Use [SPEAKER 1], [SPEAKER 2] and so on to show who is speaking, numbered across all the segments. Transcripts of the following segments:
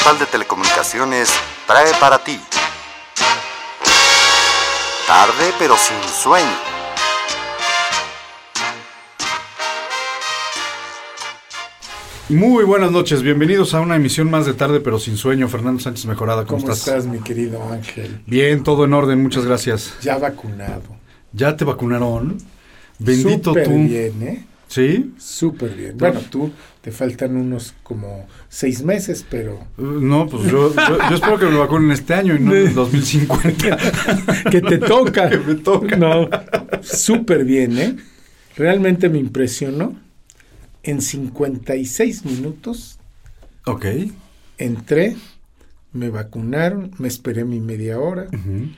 [SPEAKER 1] Estatal de Telecomunicaciones trae para ti. Tarde pero sin sueño.
[SPEAKER 2] Muy buenas noches, bienvenidos a una emisión más de tarde pero sin sueño. Fernando Sánchez Mejorada, ¿cómo,
[SPEAKER 3] ¿Cómo
[SPEAKER 2] estás?
[SPEAKER 3] estás, mi querido Ángel?
[SPEAKER 2] Bien, todo en orden, muchas gracias.
[SPEAKER 3] Ya vacunado.
[SPEAKER 2] ¿Ya te vacunaron? Bendito
[SPEAKER 3] Súper
[SPEAKER 2] tú.
[SPEAKER 3] bien, ¿eh?
[SPEAKER 2] ¿Sí?
[SPEAKER 3] Súper bien. Bueno, tú te faltan unos como seis meses, pero
[SPEAKER 2] Uh, No, pues yo, yo, yo espero que me vacunen este año y no en el 2050.
[SPEAKER 3] que te toca.
[SPEAKER 2] Que me toca.
[SPEAKER 3] No, súper bien, ¿eh? Realmente me impresionó. En 56 minutos
[SPEAKER 2] ok.
[SPEAKER 3] entré, me vacunaron, me esperé mi media hora,
[SPEAKER 2] Ujú.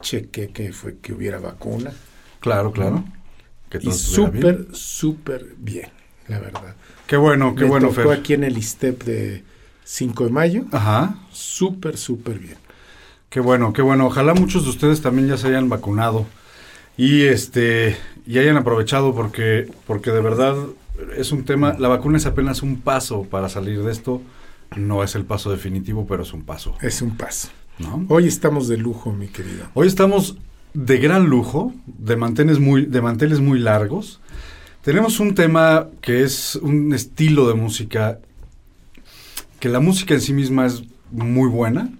[SPEAKER 3] chequé que fue que hubiera vacuna
[SPEAKER 2] Claro, claro. Que
[SPEAKER 3] y
[SPEAKER 2] todo
[SPEAKER 3] súper, súper bien, la verdad.
[SPEAKER 2] Qué bueno, qué
[SPEAKER 3] me
[SPEAKER 2] bueno,
[SPEAKER 3] tocó
[SPEAKER 2] Fer.
[SPEAKER 3] aquí en el ISTEP de 5 de mayo.
[SPEAKER 2] Ajá.
[SPEAKER 3] Súper, súper bien.
[SPEAKER 2] Qué bueno, qué bueno. Ojalá muchos de ustedes también ya se hayan vacunado y este y hayan aprovechado porque porque de verdad es un tema. La vacuna es apenas un paso para salir de esto. No es el paso definitivo, pero es un paso.
[SPEAKER 3] Es un paso.
[SPEAKER 2] ¿no?
[SPEAKER 3] Hoy estamos de lujo, mi querido.
[SPEAKER 2] Hoy estamos de gran lujo, de manteles muy, de manteles muy largos. Tenemos un tema que es un estilo de música que la música en sí misma es muy buena,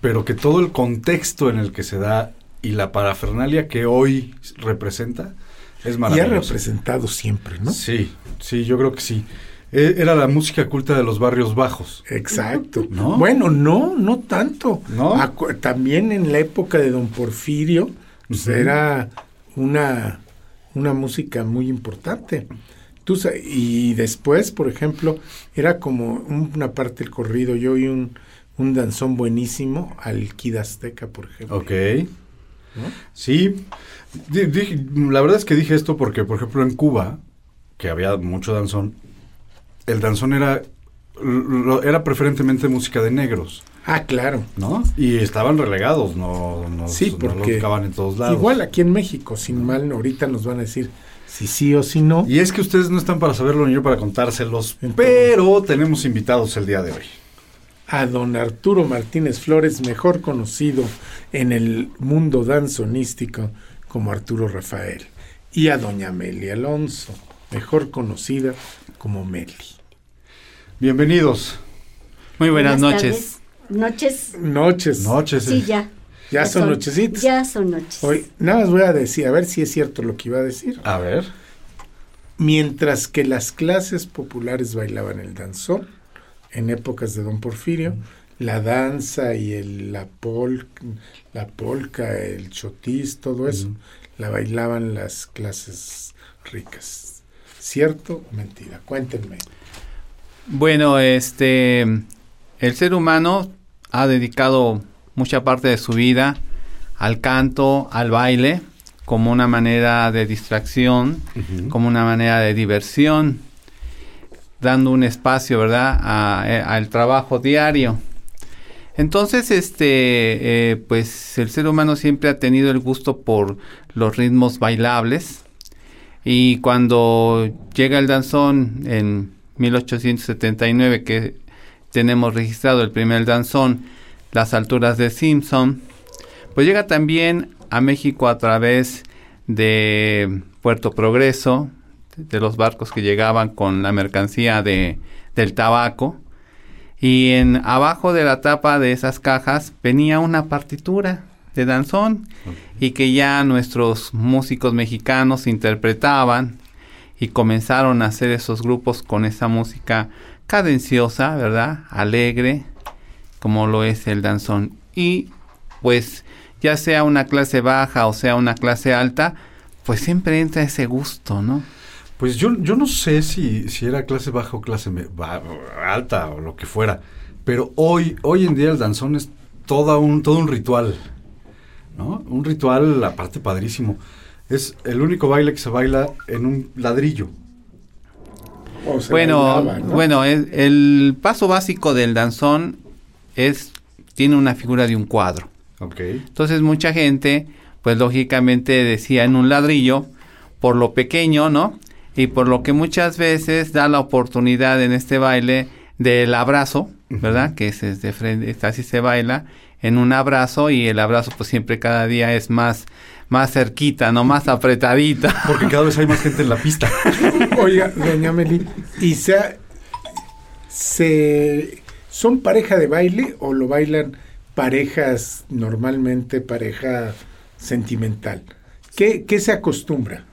[SPEAKER 2] pero que todo el contexto en el que se da y la parafernalia que hoy representa es
[SPEAKER 3] Y ha representado siempre, ¿no?
[SPEAKER 2] Sí, sí, yo creo que sí. E- Era la música culta de los barrios bajos.
[SPEAKER 3] Exacto.
[SPEAKER 2] ¿No?
[SPEAKER 3] Bueno, no, no tanto.
[SPEAKER 2] ¿No?
[SPEAKER 3] Acu- También en la época de Don Porfirio, pues era una, una música muy importante. Tú, y después, por ejemplo, era como una parte del corrido. Yo oí un, un danzón buenísimo al Kid Azteca, por ejemplo.
[SPEAKER 2] Ok.
[SPEAKER 3] ¿no?
[SPEAKER 2] Sí, dije- la verdad es que dije esto porque, por ejemplo, en Cuba, que había mucho danzón, el danzón era, era preferentemente música de negros,
[SPEAKER 3] Ah, claro.
[SPEAKER 2] ¿no? Y estaban relegados, no, no,
[SPEAKER 3] Sí,
[SPEAKER 2] no
[SPEAKER 3] porque
[SPEAKER 2] tocaban en todos lados.
[SPEAKER 3] Igual aquí en México, sin mal, ahorita nos van a decir si sí o si no.
[SPEAKER 2] Y es que ustedes no están para saberlo ni yo para contárselos,
[SPEAKER 3] Entonces-
[SPEAKER 2] pero tenemos invitados el día de hoy.
[SPEAKER 3] a don Arturo Martínez Flores, mejor conocido en el mundo danzonístico como Arturo Rafael, y a doña Meli Alonso, mejor conocida como Meli.
[SPEAKER 2] Bienvenidos.
[SPEAKER 4] Muy buenas, noches.
[SPEAKER 5] tardes. Noches.
[SPEAKER 3] Noches.
[SPEAKER 2] Noches.
[SPEAKER 5] Sí, ya.
[SPEAKER 3] Ya son nochecitas.
[SPEAKER 5] Ya son noches.
[SPEAKER 3] Hoy, nada más voy a decir, a ver si es cierto lo que iba a decir.
[SPEAKER 2] A ver.
[SPEAKER 3] Mientras que las clases populares bailaban el danzón, en épocas de Don Porfirio, la danza y el, la, pol, la polca, el chotis, todo eso, la bailaban las clases ricas. ¿Cierto o mentira? Cuéntenme.
[SPEAKER 4] Bueno, este, el ser humano ha dedicado mucha parte de su vida al canto, al baile, como una manera de distracción, como una manera de diversión, dando un espacio, ¿verdad?, a- eh, al trabajo diario. Entonces, este, eh, pues el ser humano siempre ha tenido el gusto por los ritmos bailables y cuando llega el danzón en 1879 que tenemos registrado el primer danzón, las alturas de Simpson, pues llega también a México a través de Puerto Progreso, de los barcos que llegaban con la mercancía de, del tabaco. Y en abajo de la tapa de esas cajas venía una partitura de danzón y que ya nuestros músicos mexicanos interpretaban y comenzaron a hacer esos grupos con esa música cadenciosa, ¿verdad? Alegre, como lo es el danzón. Y pues ya sea una clase baja o sea una clase alta, pues siempre entra ese gusto, ¿no?
[SPEAKER 2] Pues yo, yo no sé si, si era clase baja o clase alta o lo que fuera, pero hoy, hoy en día el danzón es toda un, todo un ritual, ¿no? Un ritual, aparte padrísimo. Es el único baile que se baila en un ladrillo.
[SPEAKER 3] O
[SPEAKER 4] Bueno,
[SPEAKER 3] bailaba, ¿no?
[SPEAKER 4] bueno, el, el paso básico del danzón es tiene una figura de un cuadro.
[SPEAKER 2] Ok.
[SPEAKER 4] Entonces mucha gente, pues lógicamente decía en un ladrillo por lo pequeño, ¿no? Y por lo que muchas veces da la oportunidad en este baile del abrazo, ¿verdad? Que es, es de frente, así se baila en un abrazo y el abrazo pues siempre cada día es más más cerquita, no más apretadita.
[SPEAKER 2] Porque cada vez hay más gente en la pista.
[SPEAKER 3] Oiga, doña Meli, ¿y se, se son pareja de baile o lo bailan parejas normalmente, pareja sentimental? ¿Qué, qué se acostumbra?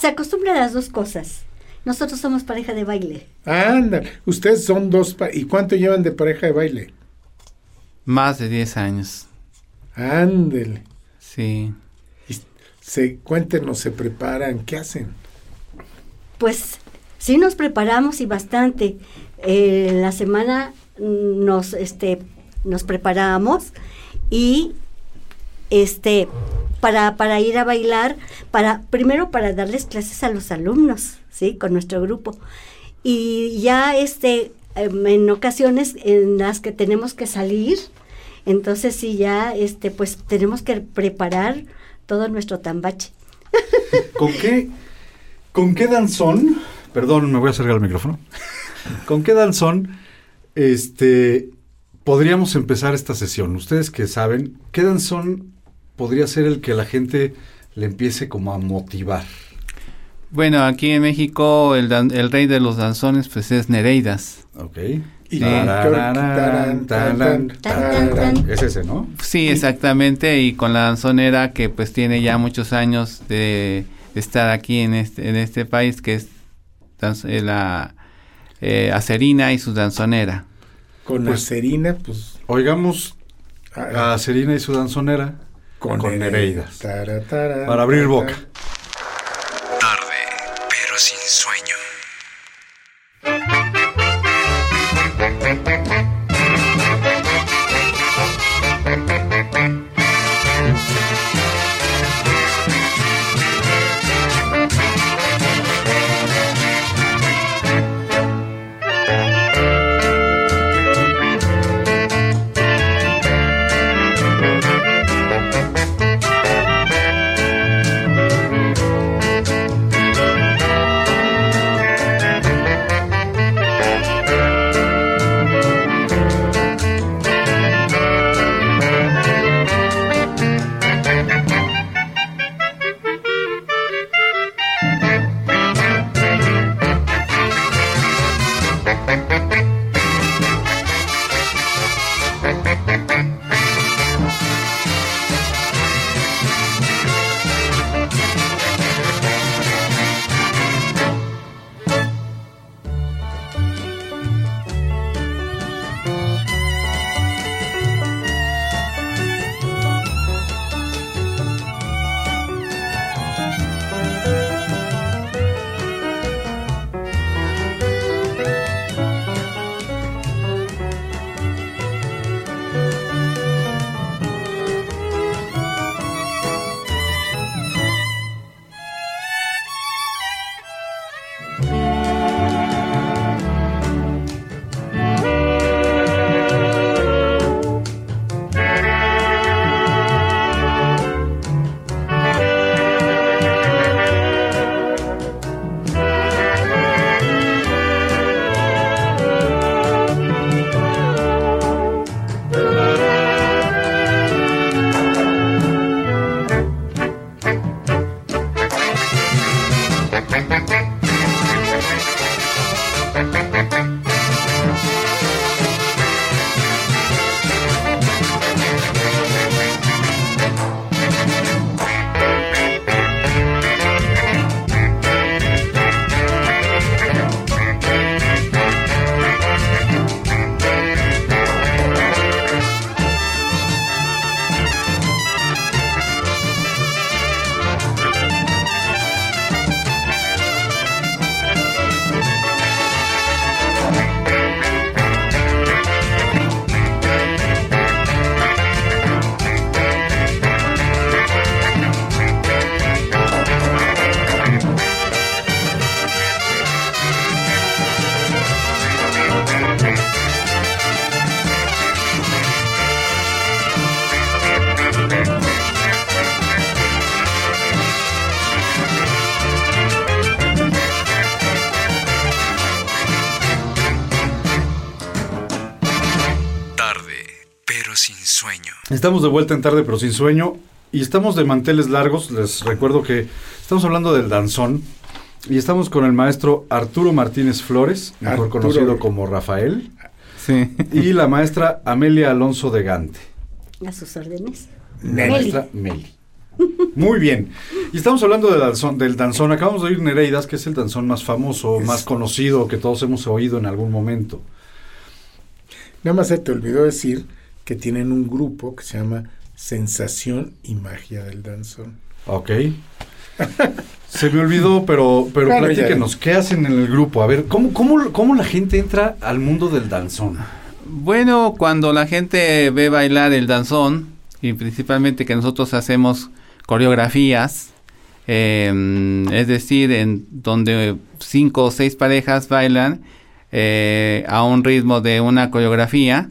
[SPEAKER 5] Se acostumbra a las dos cosas. Nosotros somos pareja de baile.
[SPEAKER 3] Anda, ustedes son dos, pa- ¿y cuánto llevan de pareja de baile?
[SPEAKER 4] Más de 10 años.
[SPEAKER 3] Ándele.
[SPEAKER 4] Sí.
[SPEAKER 3] Se, cuéntenos, se preparan, ¿qué hacen?
[SPEAKER 5] Pues sí nos preparamos y bastante. Eh, la semana nos, este, nos preparamos y este para, para ir a bailar, para, primero para darles clases a los alumnos, ¿sí? Con nuestro grupo. Y ya este, em, en ocasiones en las que tenemos que salir, entonces sí ya este, pues tenemos que preparar todo nuestro tambache.
[SPEAKER 2] ¿Con qué, ¿Con qué danzón? Perdón, me voy a acercar al micrófono. ¿Con qué danzón este, podríamos empezar esta sesión? Ustedes que saben, ¿qué danzón podría ser el que la gente le empiece como a motivar?
[SPEAKER 4] Bueno, aquí en México el, dan- el rey de los danzones pues es Nereidas.
[SPEAKER 2] Ok.
[SPEAKER 3] Y
[SPEAKER 2] Tararán. Es ese, ¿no?
[SPEAKER 4] Sí, exactamente, y con la danzonera que pues tiene ya muchos años de, estar aquí en este, en este país, que es eh, la eh, Acerina y su danzonera.
[SPEAKER 3] Con
[SPEAKER 2] Pues-
[SPEAKER 3] Acerina, pues...
[SPEAKER 2] Oigamos
[SPEAKER 3] ah,
[SPEAKER 2] a Serina y su danzonera
[SPEAKER 3] con,
[SPEAKER 2] con Nereidas. Para abrir boca. Estamos de vuelta en tarde, pero sin sueño. Y estamos de manteles largos. Les recuerdo que estamos hablando del danzón. Y estamos con el maestro Arturo Martínez Flores, mejor
[SPEAKER 3] Arturo.
[SPEAKER 2] conocido como Rafael,
[SPEAKER 4] Sí.
[SPEAKER 2] y la maestra Amelia Alonso de Gante.
[SPEAKER 5] A sus órdenes.
[SPEAKER 2] La
[SPEAKER 5] Meli.
[SPEAKER 2] maestra Meli. Muy bien. Y estamos hablando del danzón, del danzón. Acabamos de oír Nereidas, que es el danzón más famoso,
[SPEAKER 3] Es-
[SPEAKER 2] más conocido, que todos hemos oído en algún momento.
[SPEAKER 3] Nada más se te olvidó decir que tienen un grupo que se llama Sensación y Magia del Danzón.
[SPEAKER 2] Ok. Se me olvidó, pero, pero
[SPEAKER 3] ya.
[SPEAKER 2] platíquenos, ¿qué hacen en el grupo? A ver, ¿cómo, cómo, ¿cómo la gente entra al mundo del danzón?
[SPEAKER 4] Bueno, cuando la gente ve bailar el danzón, y principalmente que nosotros hacemos coreografías, eh, es decir, en donde cinco o seis parejas bailan eh, a un ritmo de una coreografía,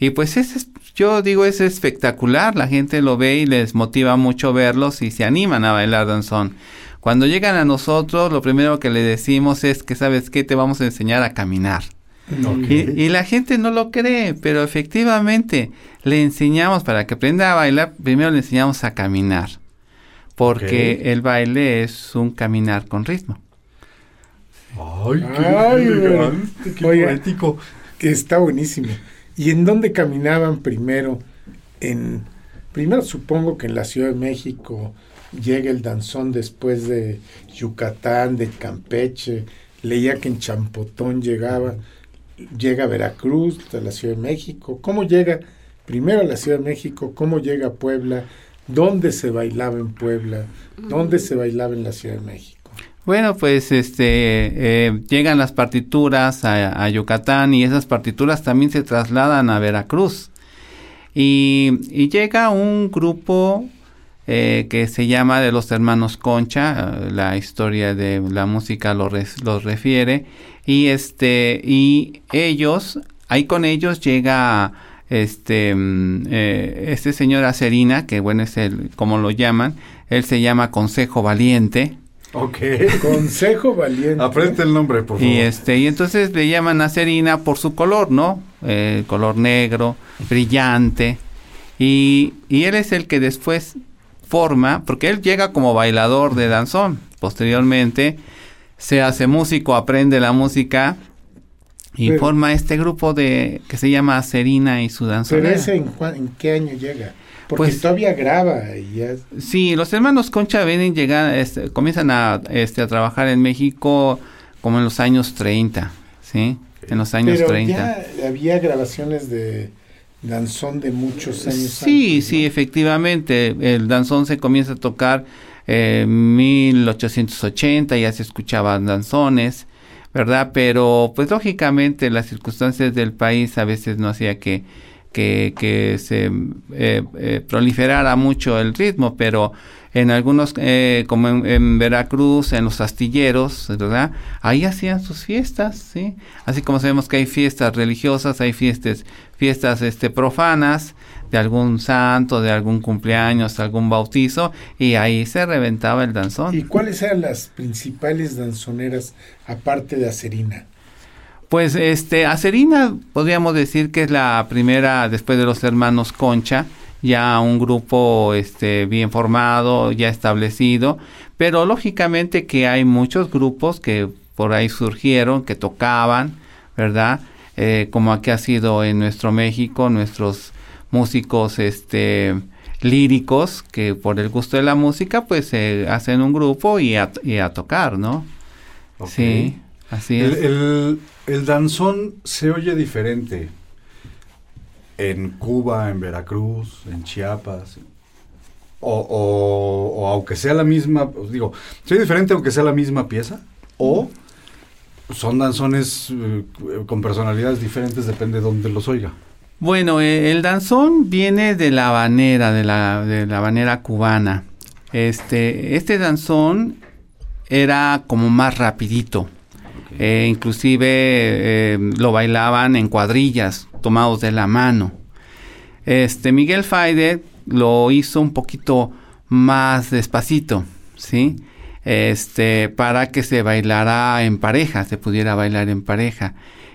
[SPEAKER 4] y pues es, es- yo digo es espectacular, la gente lo ve y les motiva mucho verlos y se animan a bailar danzón. Cuando llegan a nosotros, lo primero que le decimos es que, ¿sabes qué? Te vamos a enseñar a caminar. Y, y la gente no lo cree, pero efectivamente le enseñamos para que aprenda a bailar, primero le enseñamos a caminar, porque el baile es un caminar con ritmo.
[SPEAKER 2] Ay,
[SPEAKER 3] Ay,
[SPEAKER 2] elegante, qué poético.
[SPEAKER 3] Que está buenísimo. ¿Y en dónde caminaban primero? En primero supongo que en la Ciudad de México llega el danzón después de Yucatán, de Campeche. Leía que en Champotón llegaba, llega a Veracruz, a la Ciudad de México. ¿Cómo llega primero a la Ciudad de México? ¿Cómo llega a Puebla? ¿Dónde se bailaba en Puebla? ¿Dónde se bailaba en la Ciudad de México?
[SPEAKER 4] Bueno, pues este eh, llegan las partituras a, Yucatán y esas partituras también se trasladan a Veracruz. Y, y llega un grupo eh, que se llama de los hermanos Concha, eh, la historia de la música lo los refiere, y este y ellos, ahí con ellos llega este mm, este señor Acerina, que bueno es el como lo llaman, él se llama Consejo Valiente.
[SPEAKER 2] Ok.
[SPEAKER 3] Consejo Valiente.
[SPEAKER 2] Aprende el nombre, por favor.
[SPEAKER 4] Y este, y entonces le llaman acerina por su color, ¿no? Eh, color negro, brillante. Y, y él es el que después forma, porque él llega como bailador de danzón. Posteriormente se hace músico, aprende la música y
[SPEAKER 3] Pero-
[SPEAKER 4] forma este grupo de que se llama Acerina y su
[SPEAKER 3] Pero
[SPEAKER 4] danzonera.
[SPEAKER 3] ese en, en qué año llega? Porque
[SPEAKER 4] Pues-
[SPEAKER 3] todavía graba y ya.
[SPEAKER 4] Sí, los hermanos Concha vienen llegar, este, comienzan a, este, a trabajar en México como en los años 30, ¿sí? En los años
[SPEAKER 3] Pero
[SPEAKER 4] 30.
[SPEAKER 3] ya había grabaciones de danzón de muchos años.
[SPEAKER 4] Sí,
[SPEAKER 3] antes,
[SPEAKER 4] sí,
[SPEAKER 3] ¿no?
[SPEAKER 4] efectivamente. El danzón se comienza a tocar en 1880, ya se escuchaban danzones, ¿verdad? Pero, pues lógicamente, las circunstancias del país a veces no hacía que, que, que se eh, eh, proliferara mucho el ritmo, pero en algunos, eh, como en, Veracruz, en los astilleros, ¿verdad? Ahí hacían sus fiestas, ¿sí? Así como sabemos que hay fiestas religiosas, hay fiestas, fiestas este, profanas, de algún santo, de algún cumpleaños, algún bautizo, y ahí se reventaba el danzón.
[SPEAKER 3] ¿Y cuáles eran las principales danzoneras aparte de Acerina?
[SPEAKER 4] Pues este, Acerina podríamos decir que es la primera después de los hermanos Concha, ya un grupo este bien formado, ya establecido, pero lógicamente que hay muchos grupos que por ahí surgieron, que tocaban, ¿verdad? Eh, como aquí ha sido en nuestro México, nuestros músicos este líricos que por el gusto de la música pues se hacen un grupo y a, y a tocar, ¿no?
[SPEAKER 2] Ok.
[SPEAKER 4] Sí, así
[SPEAKER 2] El,
[SPEAKER 4] es.
[SPEAKER 2] el- el danzón se oye diferente en Cuba, en Veracruz, en Chiapas. O, o- o aunque sea la misma, os digo, ¿se oye diferente aunque sea la misma pieza? ¿O son danzones eh, con personalidades diferentes, depende de dónde los oiga?
[SPEAKER 4] Bueno, eh, el danzón viene de la habanera, de la, de la habanera cubana. Este, este danzón era como más rapidito. Eh, inclusive eh, lo bailaban en cuadrillas, tomados de la mano. Este, Miguel Faider lo hizo un poquito más despacito, ¿sí? Este, para que se bailara en pareja, se pudiera bailar en pareja.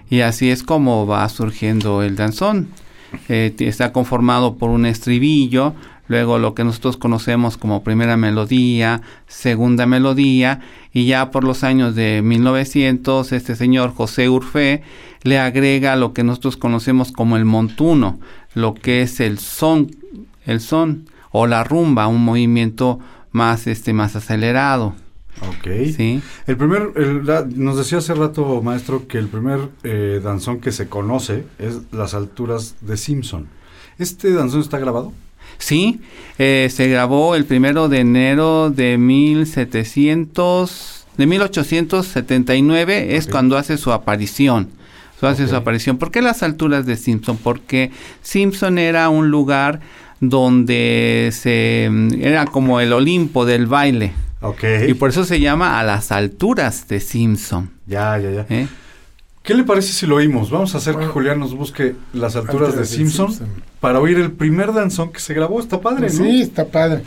[SPEAKER 4] Y así es como va surgiendo el danzón. eh, está conformado por un estribillo, luego lo que nosotros conocemos como primera melodía, segunda melodía, y ya por los años de 1900 este señor José Urfé le agrega lo que nosotros conocemos como el montuno, lo que es el son, el son o la rumba, un movimiento más este más acelerado,
[SPEAKER 2] Ok.
[SPEAKER 4] ¿sí?
[SPEAKER 2] El primer, el- la- nos decía hace rato, maestro, que el primer eh, danzón que se conoce es Las alturas de Simpson. ¿Este danzón está grabado?
[SPEAKER 4] Sí, eh, se grabó el primero de enero de 1700, de 1879, es
[SPEAKER 2] Ok.
[SPEAKER 4] cuando hace su aparición. Su hace su aparición. ¿Por qué las alturas de Simpson? Porque Simpson era un lugar donde se mm, era como el Olimpo del baile
[SPEAKER 2] Ok.
[SPEAKER 4] y por eso se llama a las alturas de Simpson.
[SPEAKER 2] Ya, ya, ya.
[SPEAKER 4] ¿eh?
[SPEAKER 2] ¿Qué le parece si lo oímos? Vamos a hacer que. Julián nos busque las alturas de
[SPEAKER 3] Alturas de
[SPEAKER 2] Simpson,
[SPEAKER 3] Simpson.
[SPEAKER 2] Para oír el primer danzón que se grabó. Está padre, ¿no?
[SPEAKER 3] Sí, está padre.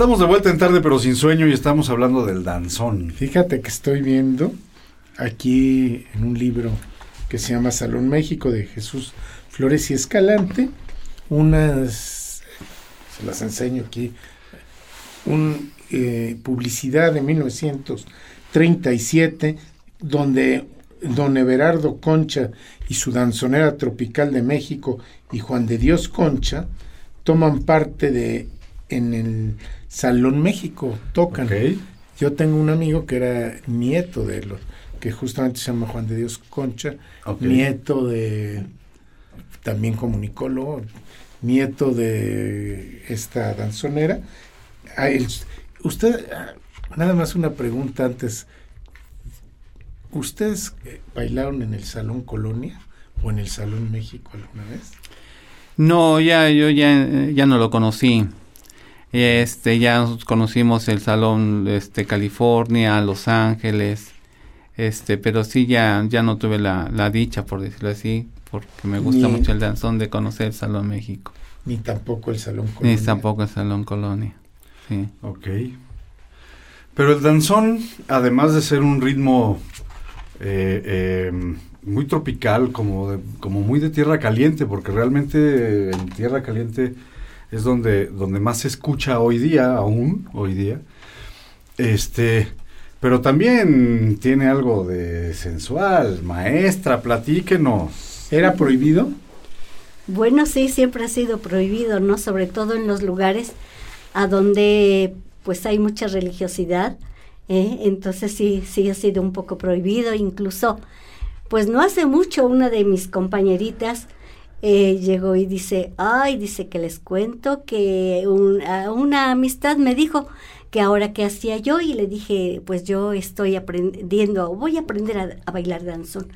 [SPEAKER 2] Estamos de vuelta en tarde, pero sin sueño, y estamos hablando del danzón.
[SPEAKER 3] Fíjate que estoy viendo aquí en un libro que se llama Salón México de Jesús Flores y Escalante, unas, se las enseño aquí, un eh, publicidad de 1937 donde don Everardo Concha y su danzonera tropical de México y Juan de Dios Concha toman parte de en el Salón México, tocan. Yo tengo un amigo que era nieto de los, que justamente se llama Juan de Dios Concha, nieto de, también comunicólogo, nieto de esta danzonera. El- usted, ah, nada más una pregunta antes. ¿Ustedes eh, bailaron en el Salón Colonia o en el Salón México alguna vez?
[SPEAKER 4] No, ya yo ya, eh, ya no lo conocí. Este, ya conocimos el salón este California, Los Ángeles. Este, pero sí ya ya no tuve la, la dicha por decirlo así, porque me gusta
[SPEAKER 3] Ni-
[SPEAKER 4] mucho el danzón de conocer el Salón México.
[SPEAKER 3] Ni tampoco el Salón Colonia.
[SPEAKER 4] Ni tampoco el Salón Colonia. Sí.
[SPEAKER 2] Ok. Pero el danzón, además de ser un ritmo eh, eh, muy tropical, como, de- como muy de tierra caliente, porque realmente en tierra caliente es donde, donde más se escucha hoy día, aún hoy día, este, pero también tiene algo de sensual. Maestra, platíquenos.
[SPEAKER 3] ¿Era prohibido?
[SPEAKER 5] Bueno, sí, siempre ha sido prohibido, ¿no? Sobre todo en los lugares a donde pues hay mucha religiosidad, ¿eh? entonces sí, sí ha sido un poco prohibido, incluso, pues no hace mucho una de mis compañeritas eh, llegó y dice, ay, dice que les cuento que una amistad me dijo que ahora qué hacía yo y le dije, pues yo estoy aprendiendo, voy a aprender a, a bailar danzón.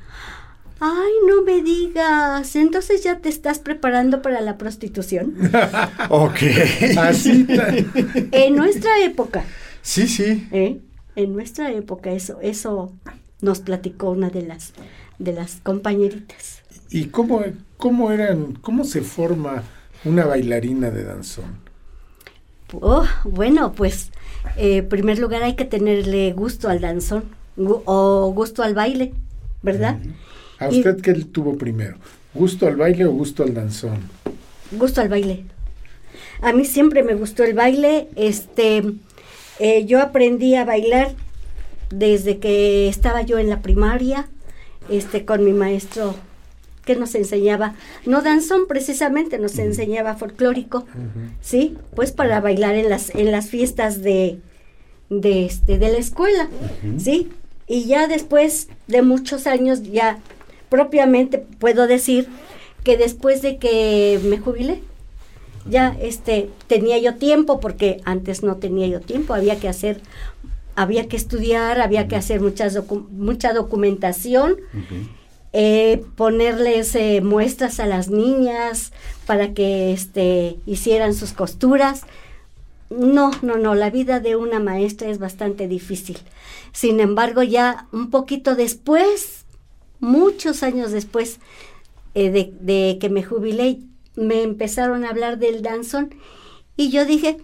[SPEAKER 5] Ay, no me digas. Entonces ya te estás preparando para la prostitución.
[SPEAKER 2] ok.
[SPEAKER 3] Así.
[SPEAKER 5] en nuestra época.
[SPEAKER 2] Sí, sí.
[SPEAKER 5] ¿eh? En nuestra época eso, eso nos platicó una de las de las compañeritas.
[SPEAKER 3] ¿Y cómo, cómo eran, cómo se forma una bailarina de danzón?
[SPEAKER 5] Oh, bueno, pues eh, en primer lugar hay que tenerle gusto al danzón o gusto al baile, ¿verdad?
[SPEAKER 3] ¿A usted qué tuvo primero? ¿Gusto al baile o gusto al danzón?
[SPEAKER 5] Gusto al baile. A mí siempre me gustó el baile. Este, eh, yo aprendí a bailar desde que estaba yo en la primaria, este, con mi maestro que nos enseñaba, no danzón precisamente, nos enseñaba folclórico, ¿sí? Pues para bailar en las, en las fiestas de, de, este, de la escuela, ¿sí? Y ya después de muchos años ya propiamente puedo decir que después de que me jubilé, ya este tenía yo tiempo porque antes no tenía yo tiempo, había que hacer había que estudiar, había que hacer muchas mucha documentación, eh, ponerles eh, muestras a las niñas para que este hicieran sus costuras. No, no, no, la vida de una maestra es bastante difícil. Sin embargo, ya un poquito después muchos años después eh, de, que me jubilé, me empezaron a hablar del danzón y yo dije,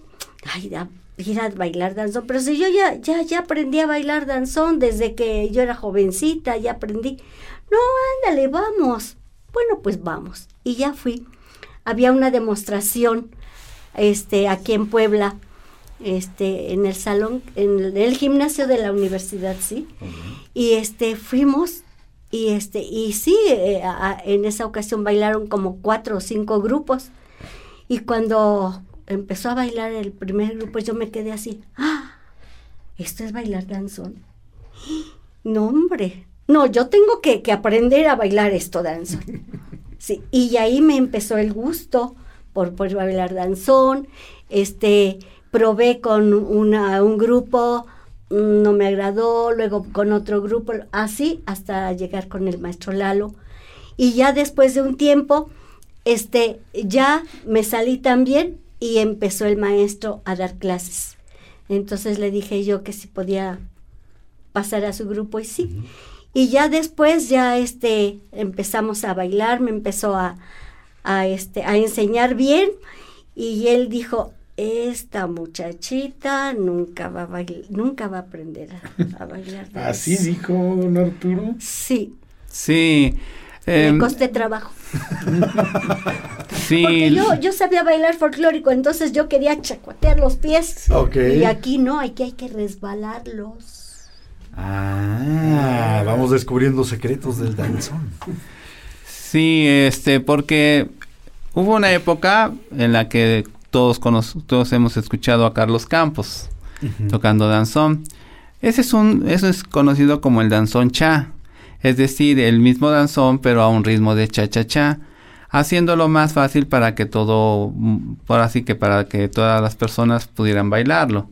[SPEAKER 5] ay, ir a bailar danzón, pero si yo ya, ya, ya aprendí a bailar danzón desde que yo era jovencita, ya aprendí. No, ándale, vamos. Bueno, pues vamos. Y ya fui. Había una demostración este, aquí en Puebla, este, en el salón, en el, gimnasio de la universidad, sí. Y este, fuimos y este, y sí, eh, en esa ocasión bailaron como cuatro o cinco grupos. Y cuando empezó a bailar el primer grupo, yo me quedé así, ¡ah! ¿Esto es bailar danzón? No, hombre. No, yo tengo que, aprender a bailar esto danzón. Sí, y ahí me empezó el gusto por, por bailar danzón. Este, probé con una, un grupo no me agradó, luego con otro grupo, así hasta llegar con el maestro Lalo. Y ya después de un tiempo, este, ya me salí también y empezó el maestro a dar clases. Entonces le dije yo que si podía pasar a su grupo y sí. Y ya después ya este empezamos a bailar, me empezó a, a este a enseñar bien y él dijo, esta muchachita nunca va a bailar, nunca va a aprender a, bailar.
[SPEAKER 3] Así dijo don Arturo.
[SPEAKER 5] Sí.
[SPEAKER 4] Sí.
[SPEAKER 5] Me em, costé trabajo.
[SPEAKER 4] sí.
[SPEAKER 5] Porque yo, yo sabía bailar folclórico, entonces yo quería chacuatear los pies. Y aquí no, aquí hay que resbalarlos.
[SPEAKER 2] Ah, vamos descubriendo secretos del danzón.
[SPEAKER 4] Sí, este, porque hubo una época en la que todos, todos hemos escuchado a Carlos Campos tocando danzón. Ese es un, eso es conocido como el danzón cha, es decir, el mismo danzón pero a un ritmo de cha cha cha, haciéndolo más fácil para que todo, por así que para que todas las personas pudieran bailarlo.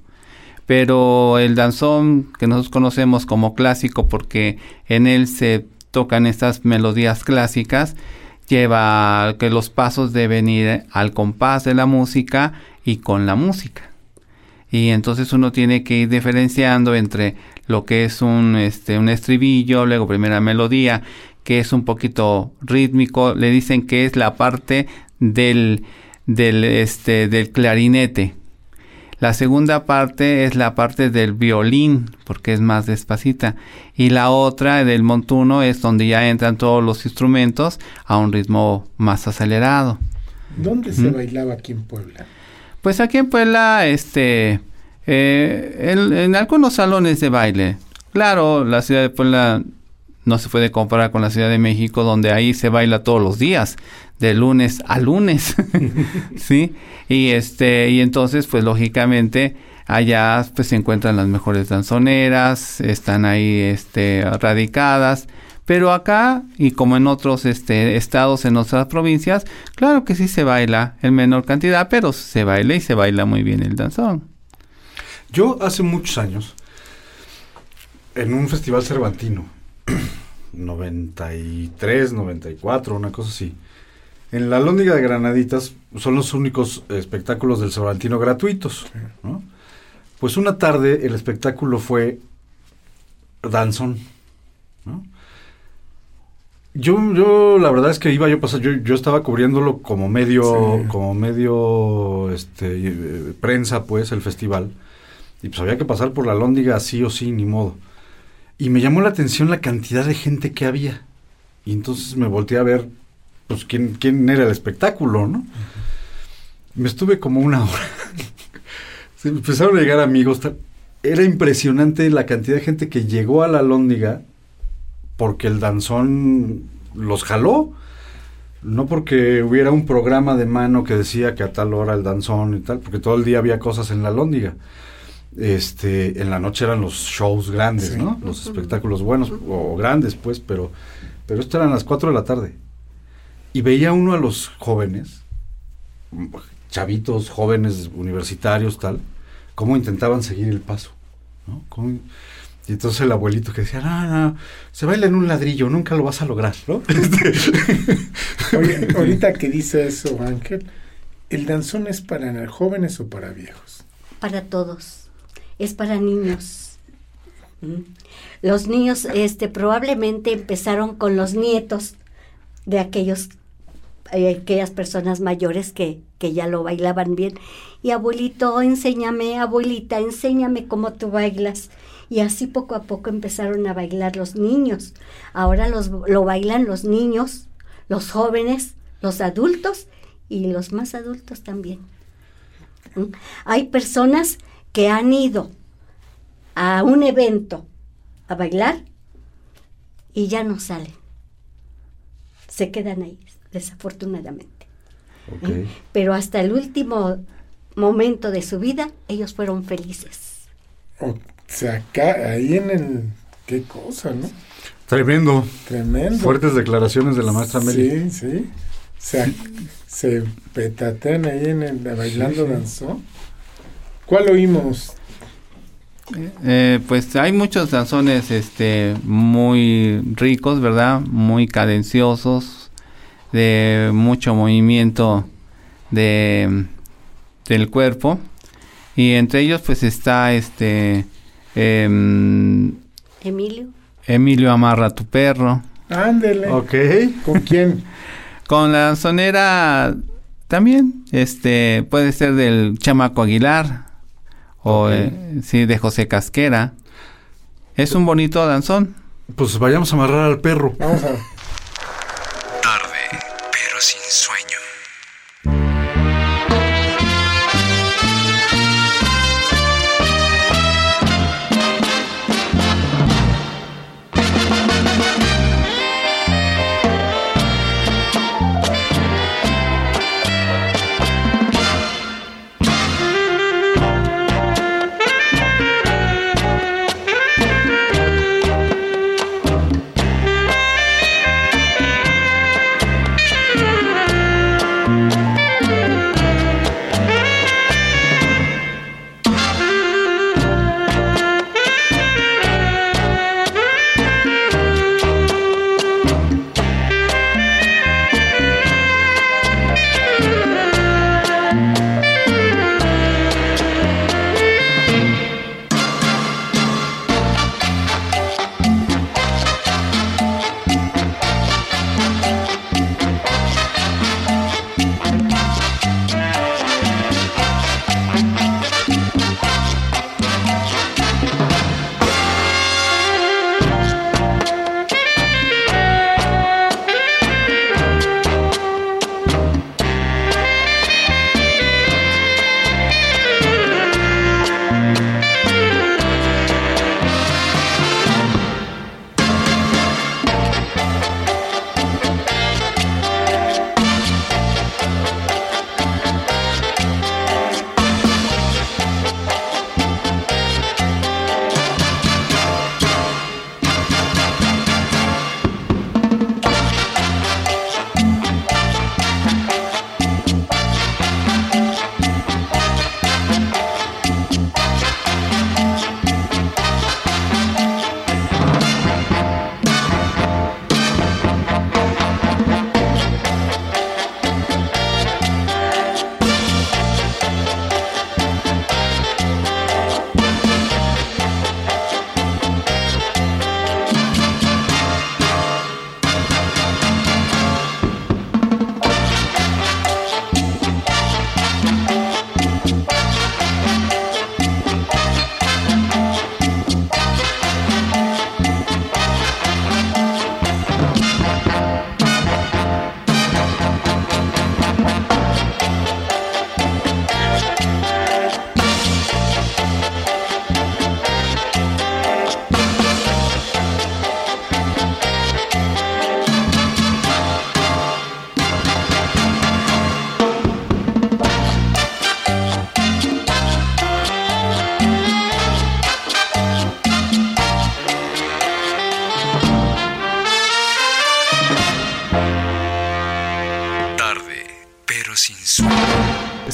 [SPEAKER 4] Pero el danzón que nosotros conocemos como clásico porque en él se tocan estas melodías clásicas, lleva que los pasos deben ir al compás de la música y con la música. Y entonces uno tiene que ir diferenciando entre lo que es un, este, un estribillo, luego primera melodía, que es un poquito rítmico, le dicen que es la parte del, del, este, del clarinete. La segunda parte es la parte del violín, porque es más despacita. Y la otra del montuno es donde ya entran todos los instrumentos a un ritmo más acelerado.
[SPEAKER 3] ¿Dónde se bailaba aquí en Puebla?
[SPEAKER 4] Pues aquí en Puebla, este, eh, en, en algunos salones de baile. Claro, la ciudad de Puebla no se puede comparar con la Ciudad de México, donde ahí se baila todos los días, de lunes a lunes, ¿sí? Y este, y entonces, pues lógicamente, allá pues se encuentran las mejores danzoneras, están ahí este, radicadas, pero acá, y como en otros este, estados, en otras provincias, claro que sí se baila en menor cantidad, pero se baila y se baila muy bien el danzón.
[SPEAKER 2] Yo hace muchos años, en un festival cervantino, 93, 94, una cosa así, en la Lóndiga de Granaditas son los únicos espectáculos del Cervantino gratuitos. ¿no? Pues una tarde el espectáculo fue danzón. ¿no? Yo, yo la verdad es que iba yo pasar, yo, yo estaba cubriéndolo como medio,
[SPEAKER 3] Sí.
[SPEAKER 2] como medio este eh, prensa, pues, el festival. Y pues había que pasar por la Lóndiga sí o sí, ni modo. Y me llamó la atención la cantidad de gente que había. Y entonces me volteé a ver, pues, quién, quién era el espectáculo, ¿no? Me estuve como una hora. Se empezaron a llegar amigos. Era impresionante la cantidad de gente que llegó a la Lóndiga porque el danzón los jaló. No porque hubiera un programa de mano que decía que a tal hora el danzón y tal, porque todo el día había cosas en la Lóndiga. Este, en la noche eran los shows grandes,
[SPEAKER 3] Sí.
[SPEAKER 2] ¿no? Los espectáculos buenos o grandes, pues, pero, pero esto eran las 4 de la tarde. Y veía uno a los jóvenes, chavitos, jóvenes, universitarios, tal, cómo intentaban seguir el paso, ¿no? Cómo- y entonces el abuelito que decía, no, no, se baila en un ladrillo, nunca lo vas a lograr, ¿no?
[SPEAKER 3] Oye, ahorita que dice eso, Ángel, ¿el danzón es para jóvenes o para viejos?
[SPEAKER 5] para todos, es para niños. ¿Mm? Los niños este, probablemente empezaron con los nietos de aquellos, aquellas personas mayores que, que ya lo bailaban bien. Y abuelito, enséñame, abuelita, enséñame cómo tú bailas. Y así poco a poco empezaron a bailar los niños. Ahora los, lo bailan los niños, los jóvenes, los adultos y los más adultos también. Hay personas que han ido a un evento a bailar y ya no salen. Se quedan ahí, desafortunadamente. ¿eh? Pero hasta el último momento de su vida, ellos fueron felices.
[SPEAKER 3] O sea, acá, ahí en el... ¿Qué cosa, no?
[SPEAKER 2] Tremendo.
[SPEAKER 3] Tremendo.
[SPEAKER 2] Fuertes declaraciones de la maestra Meli.
[SPEAKER 3] Sí, sí. Se, se petatean ahí en el bailando
[SPEAKER 2] sí.
[SPEAKER 3] danzón. ¿Cuál oímos?
[SPEAKER 4] Eh, pues hay muchos danzones este, muy ricos, ¿verdad? Muy cadenciosos, de mucho movimiento de, del cuerpo. Y entre ellos pues está este em,
[SPEAKER 5] Emilio,
[SPEAKER 4] Emilio Amarra tu perro.
[SPEAKER 3] Ándele.
[SPEAKER 2] Ok.
[SPEAKER 3] ¿Con quién?
[SPEAKER 4] Con la danzonera también, este, puede ser del Chamaco Aguilar o eh, sí, de José Casquera. Es un bonito danzón.
[SPEAKER 2] Pues vayamos a amarrar al perro.
[SPEAKER 3] Vamos a...
[SPEAKER 1] Sin sueño.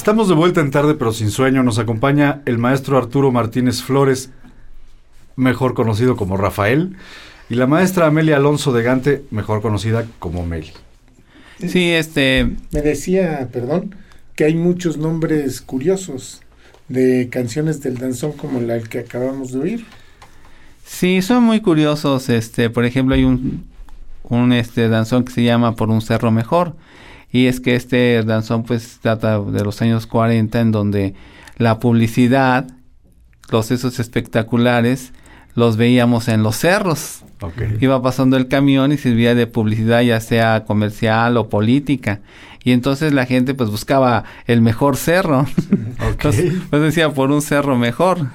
[SPEAKER 2] Estamos de vuelta en tarde pero sin sueño. Nos acompaña el maestro Arturo Martínez Flores, mejor conocido como Rafael, y la maestra Amelia Alonso de Gante, mejor conocida como Meli.
[SPEAKER 4] Sí, este,
[SPEAKER 3] Me decía, perdón, que hay muchos nombres curiosos de canciones del danzón como la que acabamos de oír.
[SPEAKER 4] sí, son muy curiosos. Este, por ejemplo, hay un, un este danzón que se llama Por un cerro mejor. Y es que este danzón pues data de los años 40 en donde la publicidad, los esos espectaculares, los veíamos en los cerros. Iba pasando el camión y servía de publicidad ya sea comercial o política. Y entonces la gente pues buscaba el mejor cerro.
[SPEAKER 2] Ok.
[SPEAKER 4] Entonces, pues decía por un cerro mejor.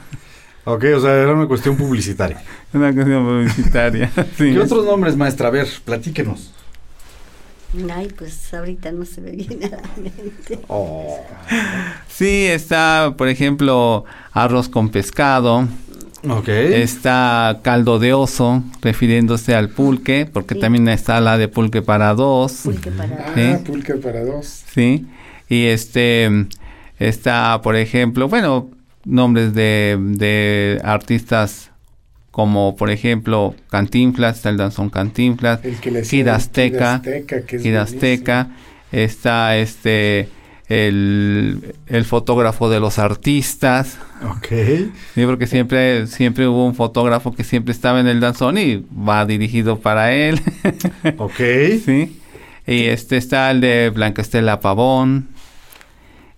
[SPEAKER 2] Ok, o sea, era una cuestión publicitaria.
[SPEAKER 4] Una cuestión publicitaria. sí.
[SPEAKER 2] ¿Qué otros nombres, maestra? A ver, platíquenos.
[SPEAKER 5] Ay, pues ahorita no se me viene a la mente.
[SPEAKER 4] Sí, está, por ejemplo, arroz con pescado.
[SPEAKER 2] Ok.
[SPEAKER 4] Está caldo de oso, refiriéndose al pulque, porque
[SPEAKER 5] Sí.
[SPEAKER 4] también está la de pulque para dos.
[SPEAKER 5] Pulque para...
[SPEAKER 3] Ah,
[SPEAKER 4] ¿Sí?
[SPEAKER 3] pulque para dos.
[SPEAKER 4] Sí. Y este está, por ejemplo, bueno, nombres de, de artistas como, por ejemplo, Cantinflas, está el danzón Cantinflas, Kid Azteca,
[SPEAKER 3] Kid
[SPEAKER 4] está este el, el fotógrafo de los artistas,
[SPEAKER 2] Ok.
[SPEAKER 4] sí, porque siempre, siempre hubo un fotógrafo que siempre estaba en el danzón y va dirigido para él.
[SPEAKER 2] Ok.
[SPEAKER 4] Sí. Y este está el de Blanca Estela Pavón.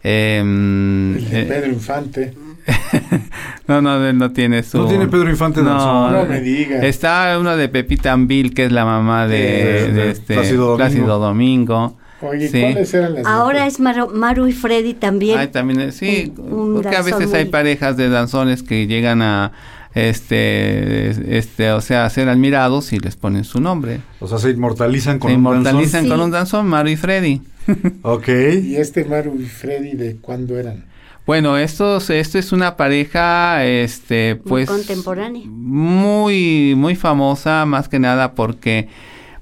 [SPEAKER 4] Em,
[SPEAKER 3] El de
[SPEAKER 4] eh,
[SPEAKER 3] Pedro Infante.
[SPEAKER 4] no, no, él no tiene su.
[SPEAKER 2] No tiene Pedro Infante
[SPEAKER 4] No,
[SPEAKER 2] danzón.
[SPEAKER 3] No me diga.
[SPEAKER 4] Está uno de Pepita Anvil, que es la mamá de,
[SPEAKER 2] Sí,
[SPEAKER 4] de
[SPEAKER 2] de
[SPEAKER 4] este,
[SPEAKER 2] Plácido Domingo.
[SPEAKER 4] Plácido Domingo.
[SPEAKER 3] Oye,
[SPEAKER 4] sí.
[SPEAKER 3] ¿cuáles eran las
[SPEAKER 5] Ahora es Maru, Maru y Freddy también.
[SPEAKER 4] Ay, también, es- sí,
[SPEAKER 5] Un- un
[SPEAKER 4] porque a
[SPEAKER 5] danzón
[SPEAKER 4] veces hay
[SPEAKER 5] muy-
[SPEAKER 4] parejas de danzones que llegan a, este, este, o sea, a ser admirados y les ponen su nombre.
[SPEAKER 2] O sea, se inmortalizan con
[SPEAKER 4] Se
[SPEAKER 2] un
[SPEAKER 4] inmortalizan
[SPEAKER 5] Sí.
[SPEAKER 4] con un danzón, Maru y Freddy.
[SPEAKER 2] danzón. Ok.
[SPEAKER 3] ¿Y este Maru y Freddy de cuándo eran?
[SPEAKER 4] Bueno, estos, esto es una pareja, este,
[SPEAKER 5] Muy
[SPEAKER 4] pues,
[SPEAKER 5] contemporánea.
[SPEAKER 4] muy, muy famosa, más que nada porque,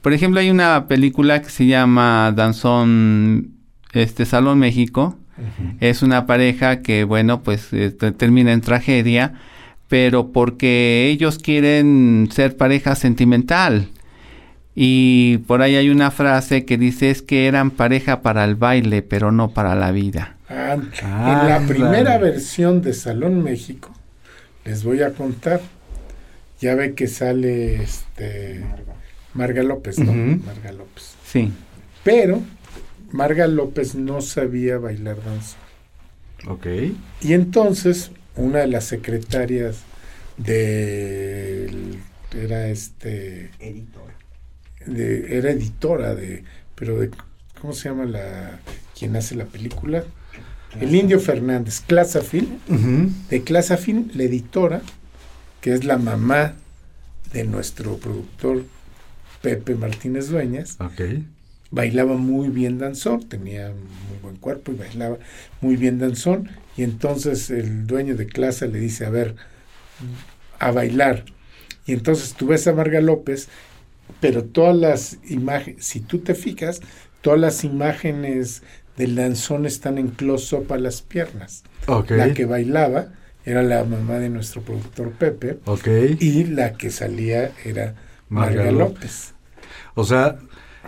[SPEAKER 4] por ejemplo, hay una película que se llama Danzón, este, Salón México. Es una pareja que, bueno, pues eh, te- termina en tragedia, pero porque ellos quieren ser pareja sentimental. Y por ahí hay una frase que dice es que eran pareja para el baile, pero no para la vida.
[SPEAKER 3] Ah,
[SPEAKER 2] Ah,
[SPEAKER 3] en la primera versión de Salón México, les voy a contar, ya ve que sale este Marga López, ¿no? Marga López.
[SPEAKER 4] Sí.
[SPEAKER 3] Pero Marga López no sabía bailar danza.
[SPEAKER 2] Ok.
[SPEAKER 3] Y entonces una de las secretarias de era este de- era editora de pero de cómo se llama la quien hace la película el Indio Fernández Clasafil de Clasafil la editora que es la mamá de nuestro productor Pepe Martínez Dueñas bailaba muy bien danzón, tenía muy buen cuerpo y bailaba muy bien danzón. Y entonces el dueño de clase le dice, a ver, a bailar. Y entonces tú ves a Marga López, pero todas las imágenes, si tú te fijas, todas las imágenes del danzón están en close-up a las piernas. La que bailaba era la mamá de nuestro productor Pepe y la que salía era
[SPEAKER 2] Marga
[SPEAKER 3] Marga
[SPEAKER 2] López.
[SPEAKER 3] López.
[SPEAKER 2] O sea,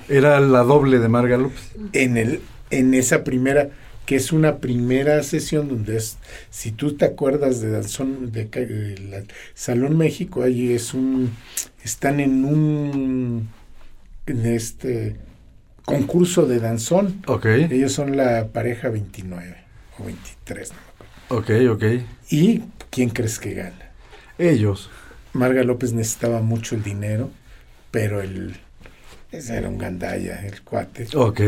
[SPEAKER 2] era la doble de Marga López.
[SPEAKER 3] en el en esa primera que es una primera sesión donde es si tú te acuerdas de danzón de, ca- de la Salón México allí es un están en un en este concurso de danzón
[SPEAKER 2] Ok.
[SPEAKER 3] ellos son la pareja 29 o 23 no me acuerdo.
[SPEAKER 2] Ok, ok.
[SPEAKER 3] y quién crees que gana
[SPEAKER 2] Ellos.
[SPEAKER 3] Marga López necesitaba mucho el dinero pero el ese era un gandalla el cuate
[SPEAKER 2] Ok.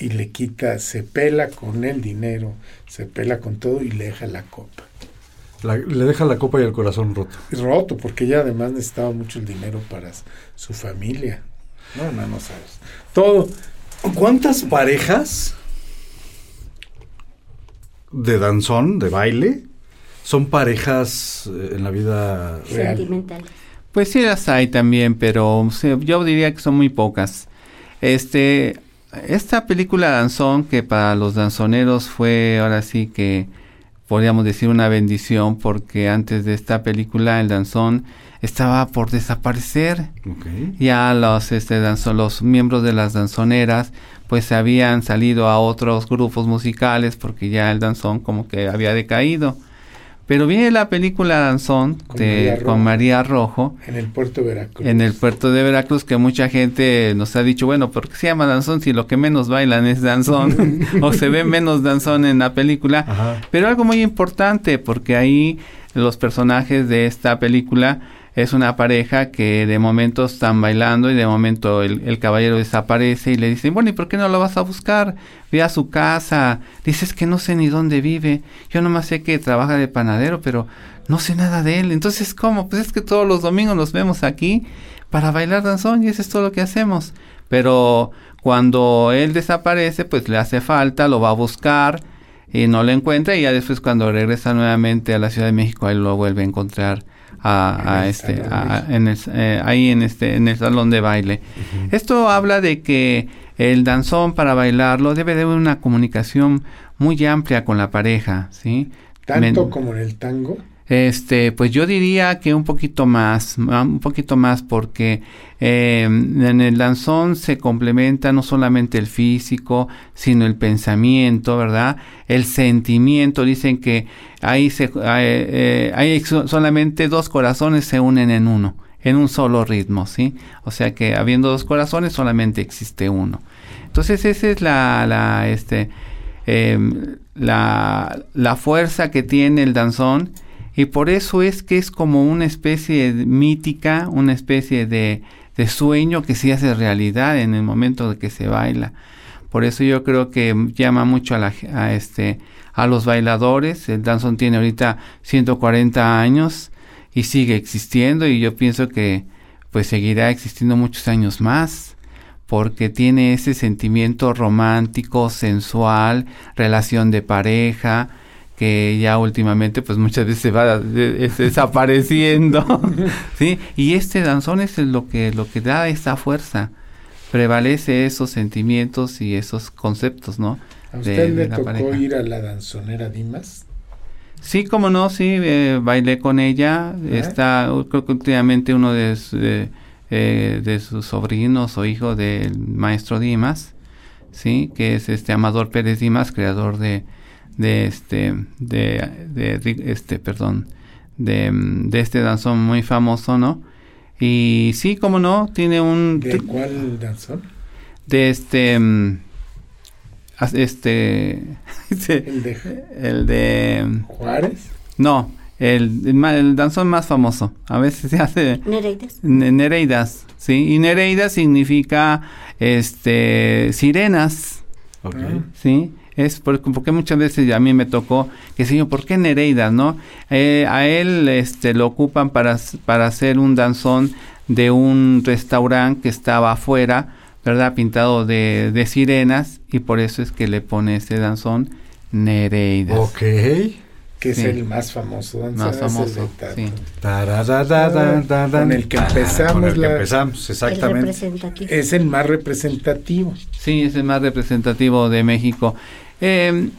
[SPEAKER 3] y le quita, se pela con el dinero, se pela con todo y le deja la copa.
[SPEAKER 2] La- le deja la copa y el corazón roto.
[SPEAKER 3] Roto, porque ella además necesitaba mucho el dinero para su familia. No, no, no sabes. Todo.
[SPEAKER 2] ¿Cuántas parejas de danzón, de baile, son parejas eh, en la vida
[SPEAKER 3] Real.
[SPEAKER 5] Sentimental.
[SPEAKER 4] Pues sí las hay también, pero o sea, yo diría que son muy pocas. Este, esta película Danzón, que para los danzoneros fue ahora sí que podríamos decir una bendición, porque antes de esta película el danzón estaba por desaparecer. Ya los, este, danzo- los miembros de las danzoneras pues habían salido a otros grupos musicales porque ya el danzón como que había decaído. Pero viene la película Danzón
[SPEAKER 3] Con
[SPEAKER 4] de-
[SPEAKER 3] María Rojo.
[SPEAKER 4] con María Rojo
[SPEAKER 3] En el puerto de Veracruz.
[SPEAKER 4] en el puerto de Veracruz que mucha gente nos ha dicho, bueno, ¿por qué se llama danzón si lo que menos bailan es danzón? o se ve menos danzón en la película.
[SPEAKER 2] Ajá.
[SPEAKER 4] Pero algo muy importante, porque ahí los personajes de esta película es una pareja que de momento están bailando y de momento el, el caballero desaparece y le dicen, bueno, ¿y por qué no lo vas a buscar? Ve a su casa. Dices que no sé ni dónde vive. Yo nomás sé que trabaja de panadero, pero no sé nada de él. Entonces, ¿cómo? Pues es que todos los domingos nos vemos aquí para bailar danzón y eso es todo lo que hacemos. Pero cuando él desaparece, pues le hace falta, lo va a buscar y no lo encuentra y ya después cuando regresa nuevamente a la Ciudad de México él lo vuelve a encontrar a, a este
[SPEAKER 3] salón
[SPEAKER 4] a-
[SPEAKER 3] de-
[SPEAKER 4] en el, eh, ahí en este en el salón de baile. Esto habla de que el danzón para bailarlo debe de una comunicación muy amplia con la pareja sí
[SPEAKER 3] Tanto
[SPEAKER 4] Men-
[SPEAKER 3] como en el tango.
[SPEAKER 4] Este, pues yo diría que un poquito más, ma- un poquito más, porque eh, en el danzón se complementa no solamente el físico, sino el pensamiento, ¿verdad? El sentimiento. Dicen que ahí se, eh, eh, solamente dos corazones se unen en uno, en un solo ritmo, ¿sí? O sea que habiendo dos corazones solamente existe uno. Entonces esa es la, la, este, em, la, la fuerza que tiene el danzón y por eso es que es como una especie mítica, una especie de, sueño que se hace realidad en el momento de que se baila. Por eso yo creo que llama mucho a, la, a este, a los bailadores. El danzón tiene ahorita 140 años y sigue existiendo y yo pienso que pues seguirá existiendo muchos años más porque tiene ese sentimiento romántico, sensual, relación de pareja, que ya últimamente pues muchas veces se va de- es desapareciendo, ¿sí? Y este danzón es lo que, lo que da esa fuerza, prevalece esos sentimientos y esos conceptos, ¿no?
[SPEAKER 3] ¿A
[SPEAKER 4] de-
[SPEAKER 3] usted
[SPEAKER 4] de
[SPEAKER 3] le
[SPEAKER 4] la
[SPEAKER 3] tocó
[SPEAKER 4] pareja.
[SPEAKER 3] ir a la danzonera Dimas?
[SPEAKER 4] Sí, como no, sí, eh, bailé con ella. Está, uh, creo que últimamente uno de, su- de, eh, de sus sobrinos o hijo del maestro Dimas, sí, que es este Amador Pérez Dimas, creador de, de este, de, de este, perdón, de, mm, de este danzón muy famoso, ¿no? Y sí, como no, tiene un
[SPEAKER 3] ¿De cuál danzón?
[SPEAKER 4] de este, mm, as- este,
[SPEAKER 3] ¿El de
[SPEAKER 4] el de
[SPEAKER 3] Juárez?
[SPEAKER 4] no, el, el, danzón más famoso. A veces se hace
[SPEAKER 5] Nereides.
[SPEAKER 4] ne- Nereidas, ¿sí? Y Nereida significa este sirenas,
[SPEAKER 2] Ok.
[SPEAKER 3] Ah.
[SPEAKER 4] ¿sí? Es por- porque muchas veces a mí me tocó que señor, ¿por qué Nereida, no? Eh, a él este lo ocupan para para hacer un danzón de un restaurante que estaba afuera, ¿verdad? Pintado de, de sirenas y por eso es que le pone ese danzón Nereidas.
[SPEAKER 2] Ok.
[SPEAKER 3] Que es
[SPEAKER 4] Sí.
[SPEAKER 3] el más famoso. danzón,
[SPEAKER 4] Más famoso, sí.
[SPEAKER 3] Con el que empezamos
[SPEAKER 2] Con el que
[SPEAKER 3] la-
[SPEAKER 2] empezamos, exactamente.
[SPEAKER 3] Es el más representativo.
[SPEAKER 4] Sí, es el más representativo de México. Eh,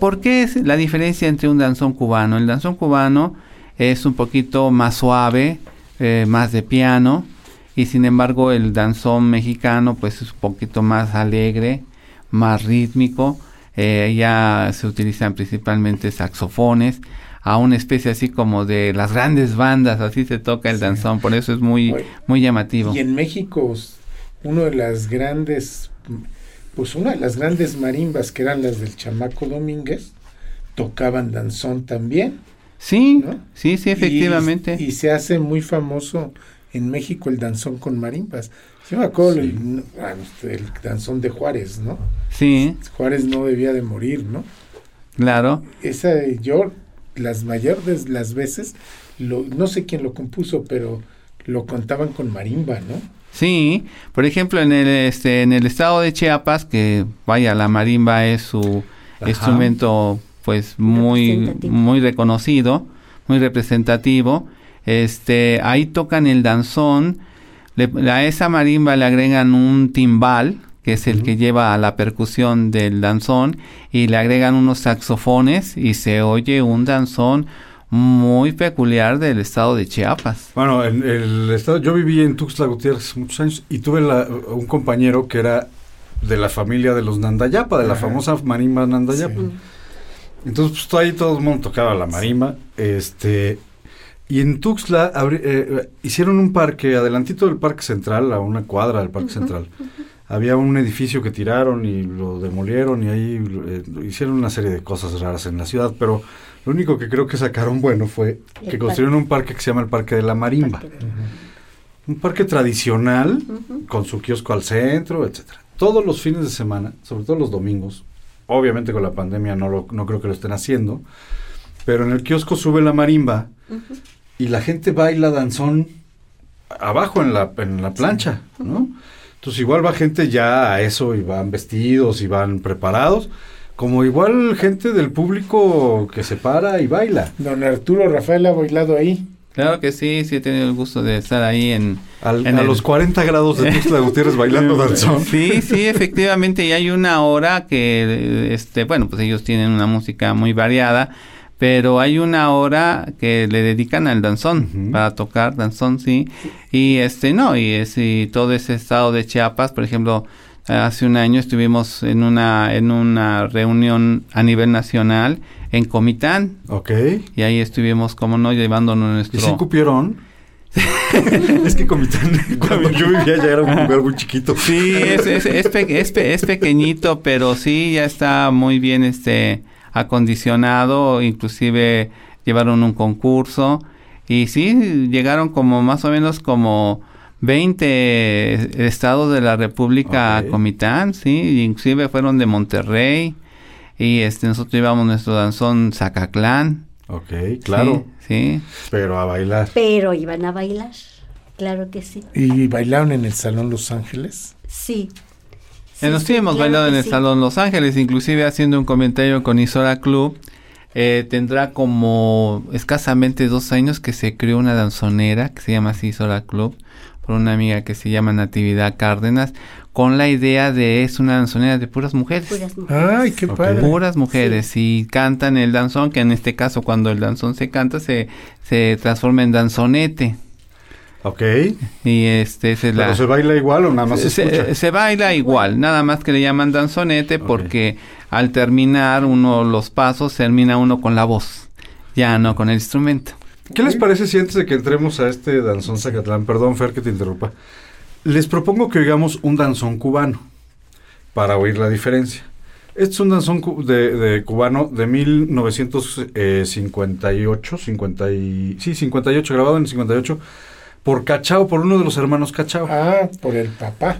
[SPEAKER 4] ¿Por qué es la diferencia entre un danzón cubano? El danzón cubano es un poquito más suave, eh, más de piano, y sin embargo el danzón mexicano pues es un poquito más alegre, más rítmico. eh, ya se utilizan principalmente saxofones, a una especie así como de las grandes bandas, así se toca el
[SPEAKER 3] Sí.
[SPEAKER 4] danzón, por eso es muy, muy llamativo.
[SPEAKER 3] Y en México, uno de las grandes, pues una de las grandes marimbas que eran las del Chamaco Domínguez, tocaban danzón también.
[SPEAKER 4] Sí,
[SPEAKER 3] ¿no?
[SPEAKER 4] sí, sí, efectivamente.
[SPEAKER 3] Y, y se hace muy famoso en México el danzón con marimbas. Yo me acuerdo
[SPEAKER 2] Sí.
[SPEAKER 3] el, ah, el danzón de Juárez, ¿no?
[SPEAKER 4] Sí,
[SPEAKER 3] Juárez no debía de morir, ¿no?
[SPEAKER 4] claro.
[SPEAKER 3] Esa, yo las mayores las veces, lo, no sé quién lo compuso, pero lo contaban con marimba, ¿no?
[SPEAKER 4] Sí, por ejemplo, en el este en el estado de Chiapas, que vaya, la marimba es su
[SPEAKER 2] Ajá.
[SPEAKER 4] instrumento pues muy muy reconocido, muy representativo. Este, ahí tocan el danzón, le- a esa marimba le agregan un timbal, que es el que lleva a la percusión del danzón, y le agregan unos saxofones y se oye un danzón muy peculiar del estado de Chiapas.
[SPEAKER 2] Bueno, en el estado, yo viví en Tuxtla Gutiérrez muchos años y tuve la- un compañero que era de la familia de los Nandayapa, de la
[SPEAKER 3] Ajá.
[SPEAKER 2] famosa marimba Nandayapa.
[SPEAKER 3] Sí.
[SPEAKER 2] Entonces, pues ahí todo el mundo tocaba la marimba. Este, y en Tuxtla abri- eh, hicieron un parque, adelantito del Parque Central, a una cuadra del Parque Central. Había un edificio que tiraron y lo demolieron y ahí eh, hicieron una serie de cosas raras en la ciudad, pero lo único que creo que sacaron bueno fue
[SPEAKER 5] El
[SPEAKER 2] que construyeron un parque que se llama el Parque de la Marimba. Un parque tradicional, con su kiosco al centro, etcétera. Todos los fines de semana, sobre todo los domingos, obviamente con la pandemia no, lo, no creo que lo estén haciendo, pero en el kiosco sube la marimba
[SPEAKER 5] Ujú.
[SPEAKER 2] y la gente baila danzón abajo en la, en la plancha, ¿no? Entonces igual va gente ya a eso y van vestidos y van preparados, como igual gente del público que se para y baila.
[SPEAKER 3] Don Arturo Rafael ha bailado ahí.
[SPEAKER 4] Claro que sí, sí he tenido el gusto de estar ahí en...
[SPEAKER 2] Al-
[SPEAKER 4] En
[SPEAKER 2] a
[SPEAKER 4] el-
[SPEAKER 2] los 40 grados de Tuxtla Gutiérrez bailando danzón.
[SPEAKER 4] Sí, sí, efectivamente, y hay una hora que, este, bueno, pues ellos tienen una música muy variada, pero hay una hora que le dedican al danzón, para tocar danzón, sí, y este, no, y, es, y todo ese estado de Chiapas, por ejemplo, hace un año estuvimos en una, en una reunión a nivel nacional en Comitán,
[SPEAKER 2] Ok.
[SPEAKER 4] y ahí estuvimos, como no, llevándonos
[SPEAKER 2] ¿Y
[SPEAKER 4] nuestro...
[SPEAKER 2] sí cupieron? es que Comitán, cuando yo vivía ya era un lugar muy chiquito.
[SPEAKER 4] Sí, es, es, es, pe- es pe- es pequeñito, pero sí ya está muy bien este acondicionado, inclusive llevaron un concurso y sí, llegaron como más o menos como 20 estados de la República
[SPEAKER 2] Ok.
[SPEAKER 4] a Comitán, sí, inclusive fueron de Monterrey y este nosotros llevamos nuestro danzón Zacaclán.
[SPEAKER 2] Ok, claro.
[SPEAKER 4] Sí, sí.
[SPEAKER 2] Pero a bailar.
[SPEAKER 5] Pero iban a bailar, claro que sí.
[SPEAKER 3] Y bailaron en el Salón Los Ángeles.
[SPEAKER 5] Sí.
[SPEAKER 4] Eh, Nos
[SPEAKER 5] Sí,
[SPEAKER 4] hemos
[SPEAKER 5] claro
[SPEAKER 4] bailado en el
[SPEAKER 5] sí.
[SPEAKER 4] Salón Los Ángeles, inclusive haciendo un comentario con Isora Club. Eh, tendrá como escasamente dos años que se creó una danzonera que se llama así Isora Club por una amiga que se llama Natividad Cárdenas con la idea de es una danzonera de puras mujeres.
[SPEAKER 5] Puras mujeres.
[SPEAKER 3] Ay, qué padre.
[SPEAKER 4] Puras mujeres y cantan el danzón, que en este caso cuando el danzón se canta se, se transforma en danzonete.
[SPEAKER 2] Ok.
[SPEAKER 4] Y este esa es
[SPEAKER 2] ¿Pero
[SPEAKER 4] la...
[SPEAKER 2] se baila igual o nada más se,
[SPEAKER 4] Se,
[SPEAKER 2] escucha?
[SPEAKER 4] se baila igual, nada más que le llaman danzonete porque al terminar uno los pasos termina uno con la voz, ya no con el instrumento.
[SPEAKER 2] ¿Qué les parece si antes de que entremos a este danzón Zacatlán, perdón Fer que te interrumpa, les propongo que oigamos un danzón cubano para oír la diferencia? Este es un danzón cu- de, de cubano de 1958, 50 y, sí, 58, grabado en el 58, por Cachao, por uno de los hermanos Cachao.
[SPEAKER 3] Ah, por el papá.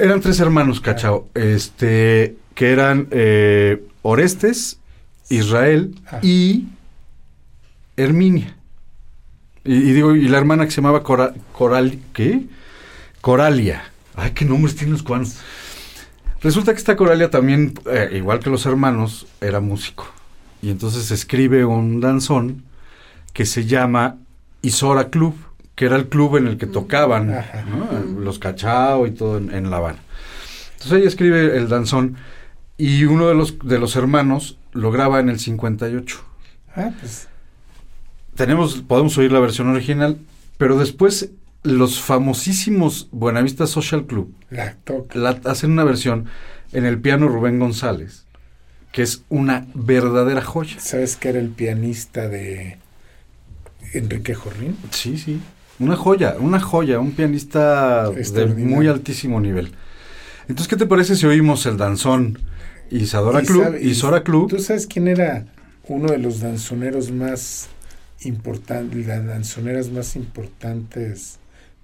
[SPEAKER 2] Eran tres hermanos Cachao, este, que eran eh, Orestes, Israel
[SPEAKER 3] Ah.
[SPEAKER 2] y Herminia. Y, y digo, y la hermana que se llamaba Cora- Coral, ¿qué? Coralia. Ay, qué nombres tienen los cubanos. Resulta que esta Coralia también, eh, igual que los hermanos, era músico. Y entonces escribe un danzón que se llama Isora Club, que era el club en el que tocaban los cachao y todo en, en La Habana. Entonces ella escribe el danzón y uno de los, de los hermanos lo graba en el 58
[SPEAKER 3] Ah, pues.
[SPEAKER 2] tenemos, podemos oír la versión original, pero después los famosísimos Buenavista Social Club
[SPEAKER 3] La toca.
[SPEAKER 2] la, hacen una versión en el piano Rubén González, que es una verdadera joya.
[SPEAKER 3] ¿Sabes que era el pianista de Enrique Jorrín?
[SPEAKER 2] Sí, sí. Una joya, una joya, un pianista de muy altísimo nivel. Entonces, ¿qué te parece si oímos el danzón Isadora
[SPEAKER 3] Y
[SPEAKER 2] Club, Isora Club?
[SPEAKER 3] ¿Tú sabes quién era uno de los danzoneros más importantes, las danzoneras más importantes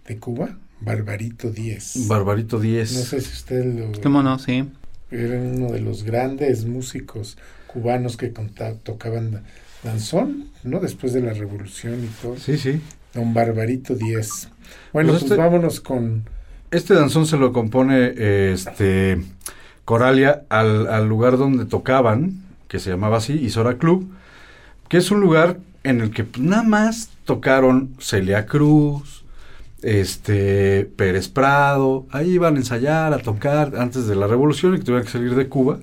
[SPEAKER 3] de Cuba? Barbarito Díez.
[SPEAKER 2] Barbarito 10.
[SPEAKER 3] no sé si usted lo...
[SPEAKER 4] ¿Cómo no? Sí.
[SPEAKER 3] Era uno de los grandes músicos cubanos que tocaban da- danzón, ¿no? Después de la revolución y todo.
[SPEAKER 2] Sí, sí.
[SPEAKER 3] Don Barbarito Díez. Bueno,
[SPEAKER 2] Pues
[SPEAKER 3] pues,
[SPEAKER 2] este-
[SPEAKER 3] vámonos con...
[SPEAKER 2] Este danzón se lo compone este Coralia al, al lugar donde tocaban, que se llamaba así, Isora Club, que es un lugar en el que pues, nada más tocaron Celia Cruz, este Pérez Prado, ahí iban a ensayar, a tocar antes de la revolución y que tuvieron que salir de Cuba.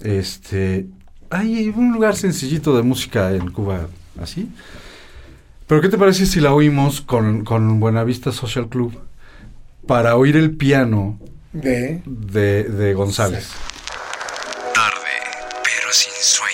[SPEAKER 2] Este, hay un lugar sencillito de música en Cuba, así. Pero ¿qué te parece si la oímos con, con Buenavista Social Club para oír el piano
[SPEAKER 3] De.
[SPEAKER 2] de, de González?
[SPEAKER 1] Tarde, pero sin sueño.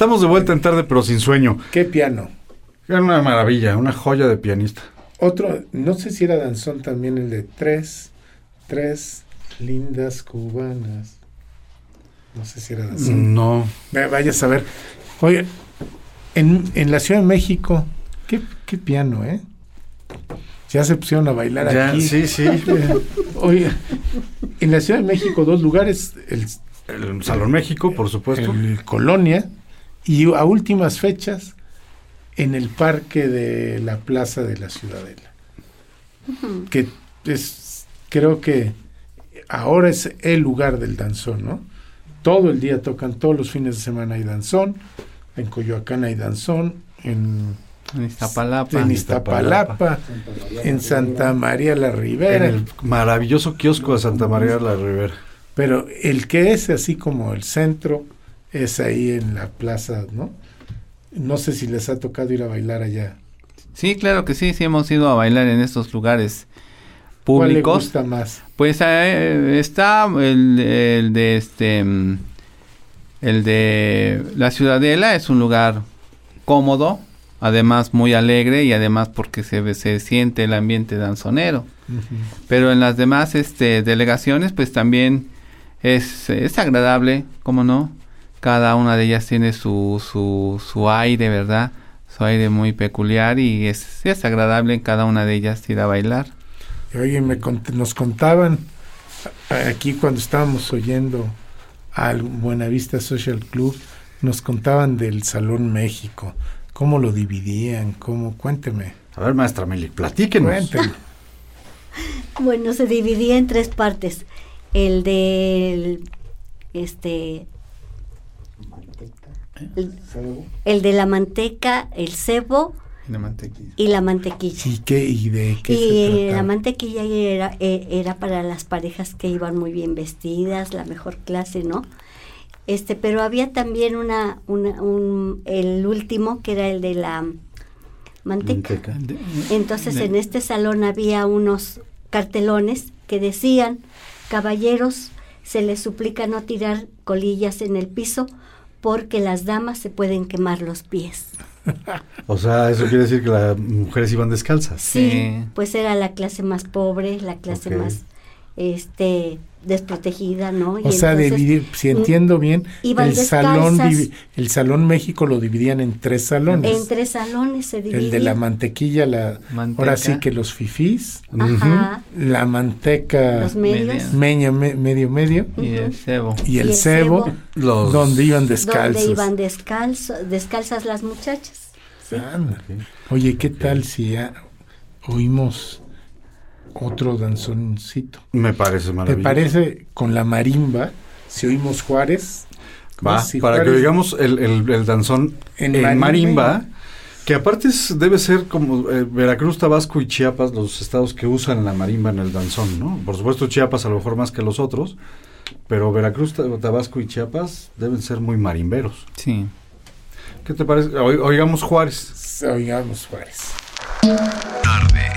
[SPEAKER 2] Estamos de vuelta en tarde, pero sin sueño.
[SPEAKER 3] ¿Qué piano?
[SPEAKER 2] Era una maravilla, una joya de pianista.
[SPEAKER 3] Otro, no sé si era danzón también el de tres, tres lindas cubanas. No sé si era danzón.
[SPEAKER 2] No.
[SPEAKER 3] Vaya a saber. Oye, en, en la Ciudad de México, ¿qué, qué piano, ¿eh? Ya se pusieron a bailar
[SPEAKER 2] Ya,
[SPEAKER 3] aquí.
[SPEAKER 2] sí, sí.
[SPEAKER 3] Oye, en la Ciudad de México, dos lugares, el,
[SPEAKER 2] El Salón México, por supuesto.
[SPEAKER 3] el Colonia y a últimas fechas en el parque de la Plaza de la Ciudadela. Que es, creo que ahora es el lugar del danzón, ¿no? Todo el día tocan, todos los fines de semana hay danzón, en Coyoacán hay danzón, en,
[SPEAKER 4] En Iztapalapa.
[SPEAKER 3] en Iztapalapa, en Santa María la
[SPEAKER 2] En
[SPEAKER 3] Ribera.
[SPEAKER 2] el maravilloso kiosco de Santa María de la Rivera.
[SPEAKER 3] Pero el que es así como el centro es ahí en la plaza, ¿no? No sé si les ha tocado ir a bailar allá.
[SPEAKER 4] Sí, claro que sí, sí hemos ido a bailar en estos lugares
[SPEAKER 3] ¿Cuál le
[SPEAKER 4] públicos.
[SPEAKER 3] gusta más?
[SPEAKER 4] Pues eh, está el, el de este el de la Ciudadela es un lugar cómodo, además muy alegre y además porque se se siente el ambiente danzonero. Pero en las demás este delegaciones pues también es, es agradable, ¿cómo no? Cada una de ellas tiene su, su, su aire, ¿verdad? Su aire muy peculiar y es, es agradable en cada una de ellas ir a bailar.
[SPEAKER 3] Y Oye, me cont- nos contaban aquí cuando estábamos oyendo al Buenavista Social Club, nos contaban del Salón México, cómo lo dividían, cómo, cuénteme,
[SPEAKER 2] A ver, maestra Meli, platíquenos.
[SPEAKER 3] cuénteme.
[SPEAKER 5] Bueno, se dividía en tres partes. El del, este, el, el de la manteca, el cebo
[SPEAKER 4] La mantequilla.
[SPEAKER 5] y la mantequilla.
[SPEAKER 3] ¿Y qué y de qué
[SPEAKER 5] Y
[SPEAKER 3] se trataba?
[SPEAKER 5] la mantequilla era, eh, era para las parejas que iban muy bien vestidas, la mejor clase, ¿no? Este, pero había también una, una un, el último que era el de la manteca.
[SPEAKER 2] Manteca.
[SPEAKER 5] Entonces
[SPEAKER 4] De-
[SPEAKER 5] en este salón había unos cartelones que decían, caballeros, se les suplica no tirar colillas en el piso porque las damas se pueden quemar los pies.
[SPEAKER 2] O sea, eso quiere decir que las mujeres iban descalzas.
[SPEAKER 5] Sí,
[SPEAKER 4] Sí.
[SPEAKER 5] pues era la clase más pobre, la clase más este desprotegida, ¿no? Y
[SPEAKER 3] O sea,
[SPEAKER 5] entonces,
[SPEAKER 3] dividir, si
[SPEAKER 5] mm,
[SPEAKER 3] entiendo bien, el salón, el salón México lo dividían en tres salones.
[SPEAKER 5] en tres salones se dividía.
[SPEAKER 3] el de la mantequilla, la,
[SPEAKER 4] Manteca.
[SPEAKER 3] ahora sí que los fifís,
[SPEAKER 5] Ajá,
[SPEAKER 3] la manteca
[SPEAKER 5] los medios.
[SPEAKER 4] Media.
[SPEAKER 3] meña, me- medio medio
[SPEAKER 4] Y el cebo.
[SPEAKER 3] y el,
[SPEAKER 5] el
[SPEAKER 3] cebo,
[SPEAKER 5] cebo.
[SPEAKER 2] Los...
[SPEAKER 3] donde iban descalzos.
[SPEAKER 5] Donde iban descalzo, descalzas las muchachas. Sí.
[SPEAKER 3] Oye, ¿qué tal si ya oímos otro danzoncito?
[SPEAKER 2] Me parece
[SPEAKER 3] ¿Te
[SPEAKER 2] maravilloso.
[SPEAKER 3] parece con la marimba si oímos Juárez?
[SPEAKER 2] Va,
[SPEAKER 3] Si
[SPEAKER 2] para que oigamos el, el- el danzón
[SPEAKER 3] En
[SPEAKER 2] en,
[SPEAKER 3] marimba.
[SPEAKER 2] marimba, que aparte es- debe ser como eh, Veracruz, Tabasco y Chiapas, los estados que usan la marimba en el danzón, ¿no? Por supuesto Chiapas a lo mejor más que los otros, pero Veracruz, Ta- Tabasco y Chiapas deben ser muy marimberos.
[SPEAKER 4] Sí.
[SPEAKER 2] ¿Qué te parece? Oi- oigamos Juárez.
[SPEAKER 3] Oigamos Juárez.
[SPEAKER 1] Tarde,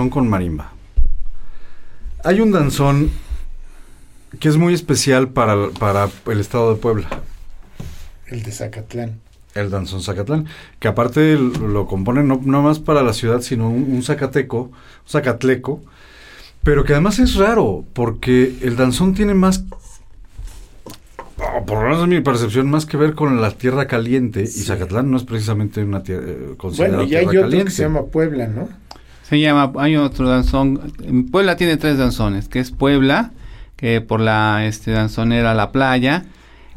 [SPEAKER 2] danzón con marimba, hay un danzón que es muy especial para, para el estado de Puebla,
[SPEAKER 3] El de Zacatlán.
[SPEAKER 2] el danzón Zacatlán, que aparte lo componen no, no más para la ciudad, sino un, un zacateco, un zacatleco, pero que además es raro, porque el danzón tiene más, por lo menos en mi percepción, más que ver con la tierra caliente, y. Zacatlán no es precisamente una tierra eh, considerada
[SPEAKER 3] Bueno, y hay
[SPEAKER 2] tierra
[SPEAKER 3] otro
[SPEAKER 2] caliente.
[SPEAKER 3] que se llama Puebla, ¿no?
[SPEAKER 4] Se llama, hay otro danzón. Puebla tiene tres danzones, que es Puebla, que por la este, danzonera La Playa,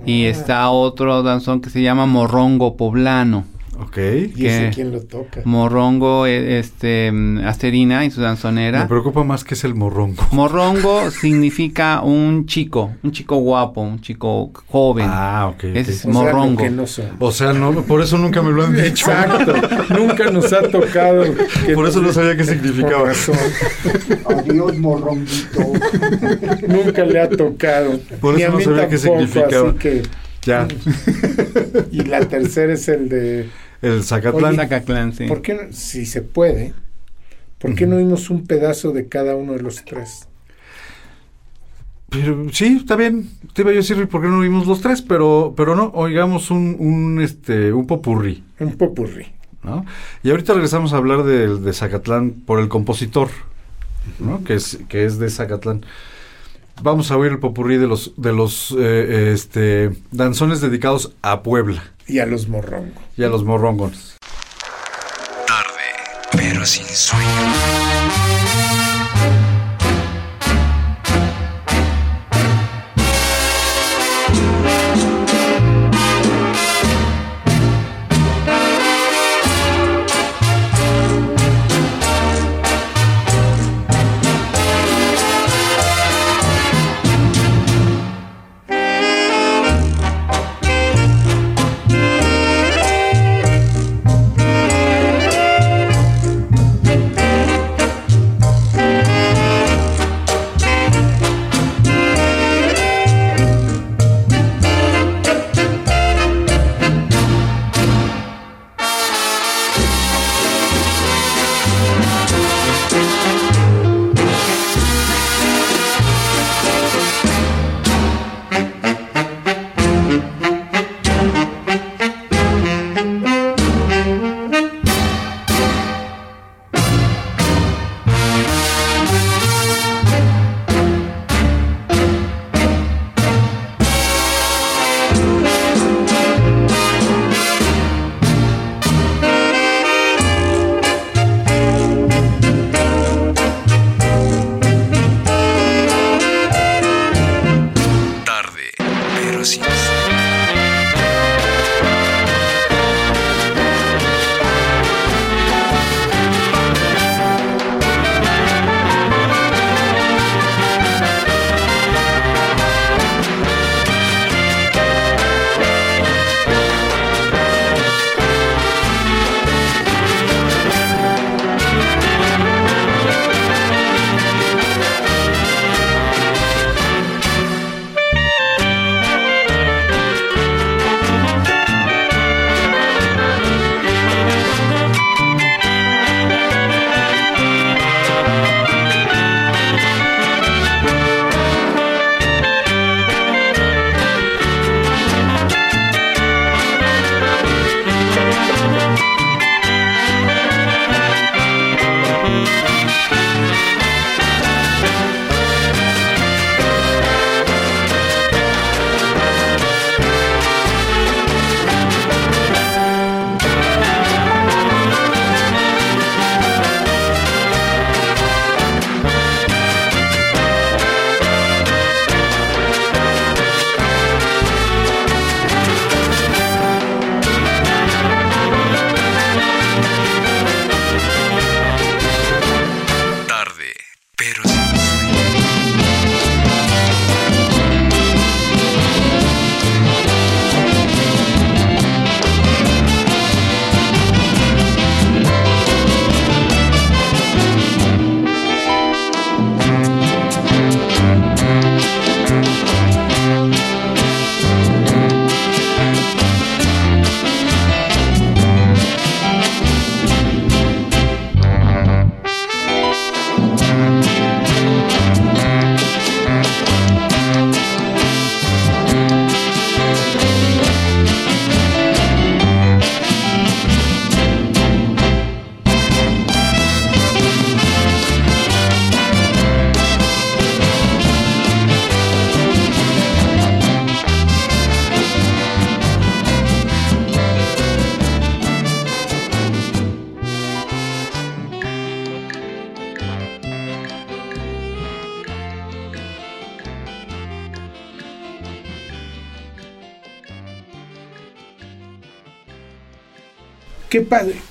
[SPEAKER 4] y
[SPEAKER 3] Ah.
[SPEAKER 4] está otro danzón que se llama Morrongo Poblano.
[SPEAKER 2] Ok.
[SPEAKER 3] ¿Y ese quién lo toca?
[SPEAKER 4] Morrongo, eh, este, mm, Asterina y su danzonera.
[SPEAKER 2] Me preocupa más que es el morrongo.
[SPEAKER 4] Morrongo significa un chico, un chico guapo, un chico joven.
[SPEAKER 2] Ah, ok.
[SPEAKER 4] es
[SPEAKER 3] O sea, lo
[SPEAKER 4] morrongo.
[SPEAKER 3] que no son.
[SPEAKER 2] O sea, no, por eso nunca me lo han dicho.
[SPEAKER 3] Exacto. Nunca nos ha tocado.
[SPEAKER 2] Por eso no sabía qué significaba.
[SPEAKER 6] Adiós, morronguito.
[SPEAKER 3] Nunca le ha tocado.
[SPEAKER 2] Por
[SPEAKER 3] Ni
[SPEAKER 2] eso no sabía qué significaba.
[SPEAKER 3] Así que,
[SPEAKER 2] Ya.
[SPEAKER 3] y la tercera es el de.
[SPEAKER 2] El Zacatlán.
[SPEAKER 4] Zacatlán, sí.
[SPEAKER 3] ¿Por qué, no- si se puede, por qué no oímos un pedazo de cada uno de los tres?
[SPEAKER 2] Pero sí, está bien. Te iba yo a decir por qué no vimos los tres, pero, pero no, oigamos un, un, este, un popurrí,
[SPEAKER 3] Un popurrí.
[SPEAKER 2] ¿no? Y ahorita regresamos a hablar del de Zacatlán por el compositor, ¿no? Que es, que es de Zacatlán. Vamos a oír el popurrí de los, de los eh, este, danzones dedicados a Puebla
[SPEAKER 3] Y a los morrongos.
[SPEAKER 2] y a los morrongos.
[SPEAKER 1] Tarde, pero sin sueño.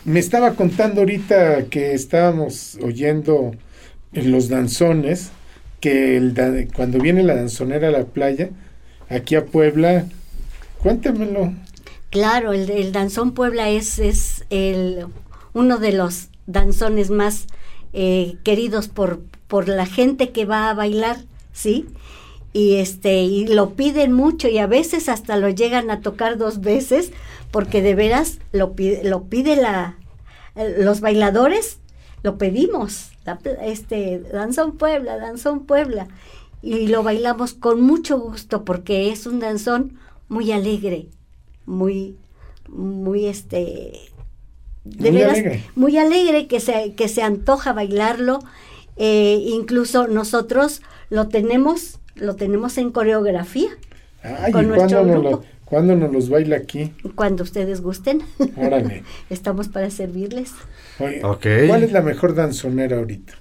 [SPEAKER 3] Me estaba contando ahorita que estábamos oyendo en los danzones, que cuando viene la danzonera a la playa, aquí a Puebla, cuéntamelo.
[SPEAKER 5] Claro, el, el danzón Puebla es, es el, uno de los danzones más eh, queridos por, por la gente que va a bailar, ¿sí? Y este, y lo piden mucho y a veces hasta lo llegan a tocar dos veces, porque de veras lo pide, lo pide la, los bailadores, lo pedimos, la este, danzón Puebla, danzón Puebla, y lo bailamos con mucho gusto porque es un danzón muy alegre, muy, muy este, de
[SPEAKER 3] Muy
[SPEAKER 5] veras,
[SPEAKER 3] alegre.
[SPEAKER 5] muy alegre que se, que se antoja bailarlo. eh, incluso nosotros lo tenemos, lo tenemos en coreografía
[SPEAKER 3] Ay,
[SPEAKER 5] Con
[SPEAKER 3] ¿y
[SPEAKER 5] nuestro grupo.
[SPEAKER 3] lo- cuándo nos los baila aquí?
[SPEAKER 5] cuando ustedes gusten.
[SPEAKER 3] Órale.
[SPEAKER 5] Estamos para servirles.
[SPEAKER 3] Oye,
[SPEAKER 2] Ok.
[SPEAKER 3] ¿Cuál es la mejor danzonera ahorita?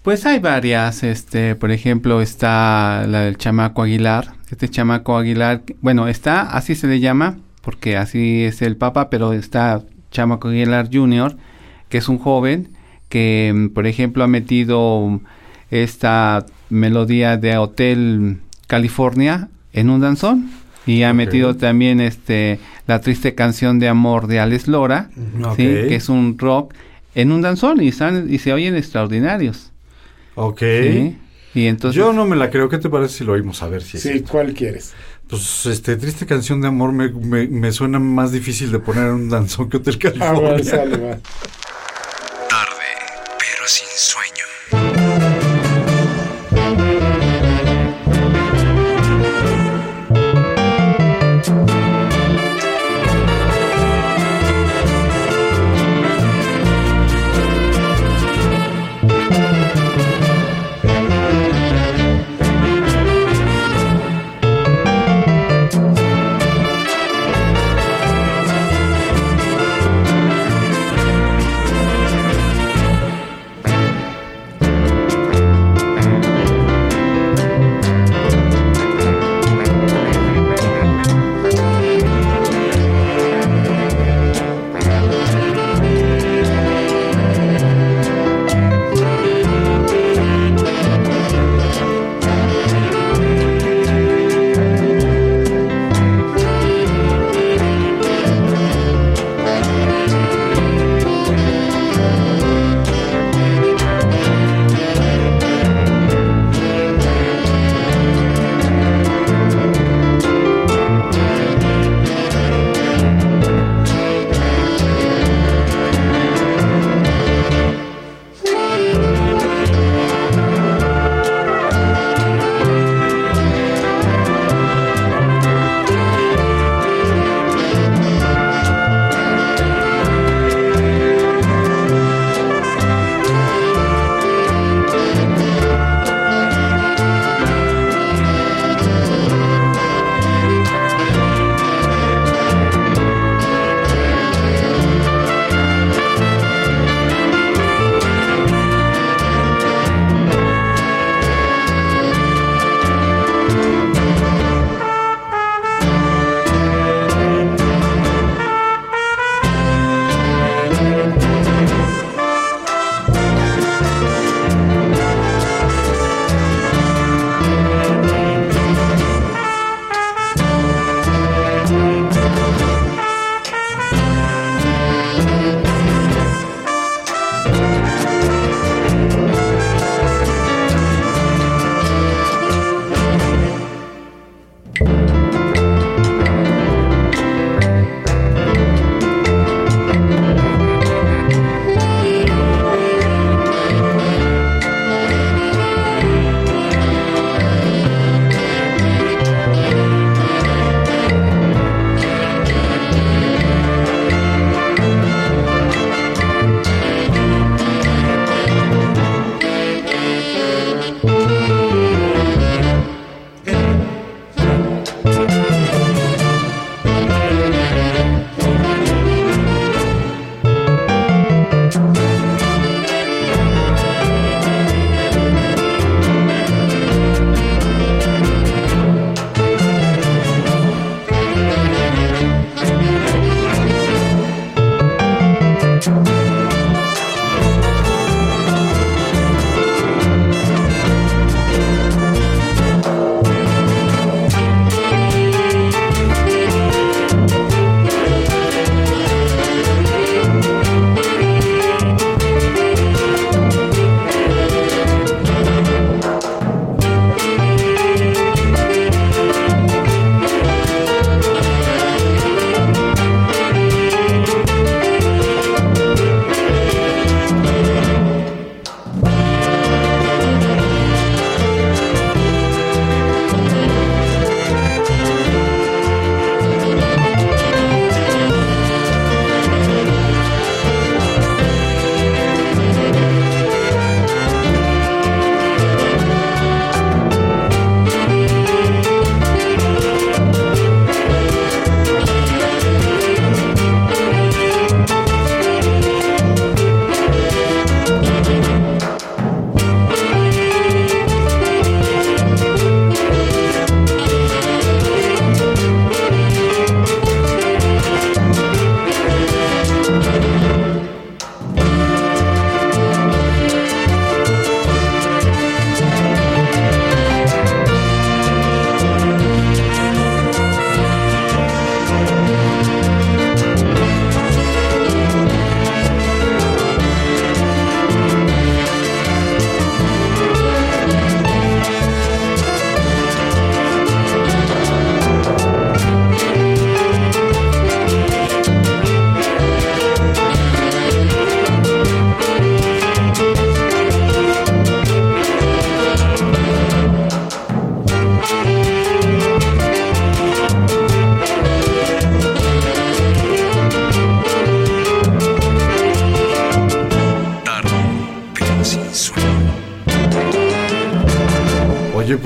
[SPEAKER 4] Pues hay varias, este, por ejemplo, está la del chamaco Aguilar. Este chamaco Aguilar, bueno, está, así se le llama, porque así es el papa, pero está chamaco Aguilar Jr., que es un joven que, mm, por ejemplo, ha metido esta melodía de Hotel California en un danzón y ha metido también este la triste canción de amor de Alex Lora. ¿sí? que es un rock en un danzón y están y se oyen extraordinarios.
[SPEAKER 2] Ok.
[SPEAKER 4] ¿sí? Y entonces
[SPEAKER 2] Yo no me la creo. ¿Qué te parece si lo oímos a ver si es
[SPEAKER 3] Sí,
[SPEAKER 2] cierto?
[SPEAKER 3] ¿cuál quieres?
[SPEAKER 2] Pues, este, triste canción de amor me, me, me suena más difícil de poner en un danzón que Hotel
[SPEAKER 3] Ah, bueno,
[SPEAKER 2] California.
[SPEAKER 3] sale, va.
[SPEAKER 1] Tarde, pero sin sueño.
[SPEAKER 7] Tarde,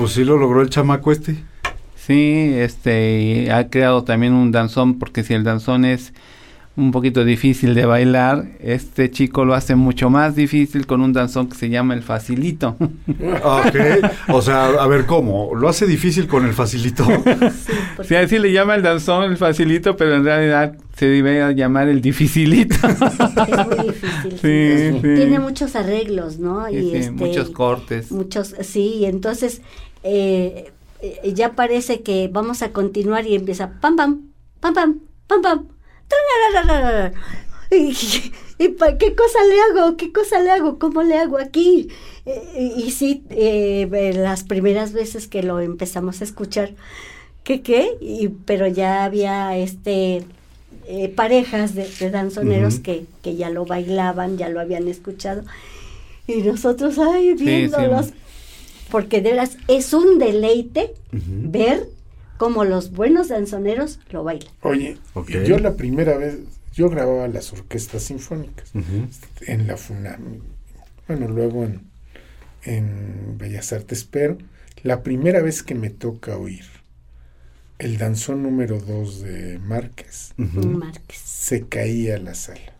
[SPEAKER 2] pues sí lo logró el chamaco este.
[SPEAKER 4] Sí, este, y ha creado también un danzón, porque si el danzón es un poquito difícil de bailar, este chico lo hace mucho más difícil con un danzón que se llama el facilito.
[SPEAKER 2] Ok. O sea, a ver, ¿cómo? ¿Lo hace difícil con el facilito?
[SPEAKER 5] Sí, porque
[SPEAKER 4] Sí, así le llama el danzón el facilito, pero en realidad se debe llamar el dificilito.
[SPEAKER 5] es muy difícil.
[SPEAKER 4] Sí, sí.
[SPEAKER 5] Tiene muchos arreglos, ¿no?
[SPEAKER 4] Sí,
[SPEAKER 5] y
[SPEAKER 4] sí,
[SPEAKER 5] este,
[SPEAKER 4] muchos cortes.
[SPEAKER 5] Muchos, sí, y entonces eh, eh, ya parece que vamos a continuar y empieza pam, pam, pam, pam, pam, pam. Y, y pa- ¿Qué cosa le hago? ¿Qué cosa le hago? ¿Cómo le hago aquí? Eh, y sí, eh, las primeras veces que lo empezamos a escuchar, ¿qué qué? Y, pero ya había este eh, parejas de, de danzoneros que, que ya lo bailaban, ya lo habían escuchado. Y nosotros, ay,
[SPEAKER 4] Sí,
[SPEAKER 5] viéndolos.
[SPEAKER 4] sí.
[SPEAKER 5] Porque de veras es un deleite ver cómo los buenos danzoneros lo bailan.
[SPEAKER 3] Oye, yo la primera vez, yo grababa las orquestas sinfónicas en la FUNAM, bueno, luego en, en Bellas Artes, pero la primera vez que me toca oír el danzón número 2 de. Márquez. se caía la sala,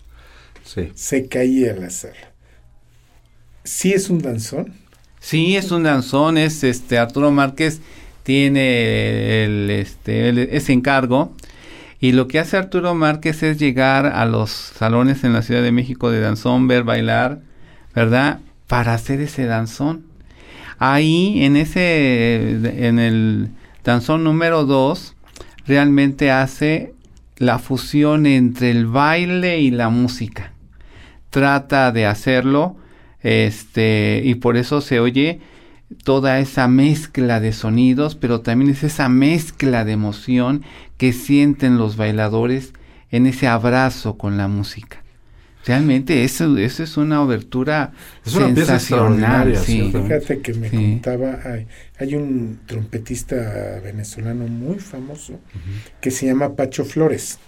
[SPEAKER 2] Sí.
[SPEAKER 3] se caía la sala. ¿Sí es un danzón?
[SPEAKER 4] Sí, es un danzón, es este Arturo Márquez tiene el, este ese encargo y lo que hace Arturo Márquez es llegar a los salones en la Ciudad de México de danzón, ver bailar, ¿verdad? Para hacer ese danzón. Ahí en ese en el danzón número 2 realmente hace la fusión entre el baile y la música. Trata de hacerlo este y por eso se oye toda esa mezcla de sonidos, pero también es esa mezcla de emoción que sienten los bailadores en ese abrazo con la música. Realmente eso, eso es una obertura
[SPEAKER 2] Es una
[SPEAKER 4] sensacional, sí.
[SPEAKER 3] Fíjate que me
[SPEAKER 4] Sí.
[SPEAKER 3] contaba, hay, hay un trompetista venezolano muy famoso que se llama Pacho Flores.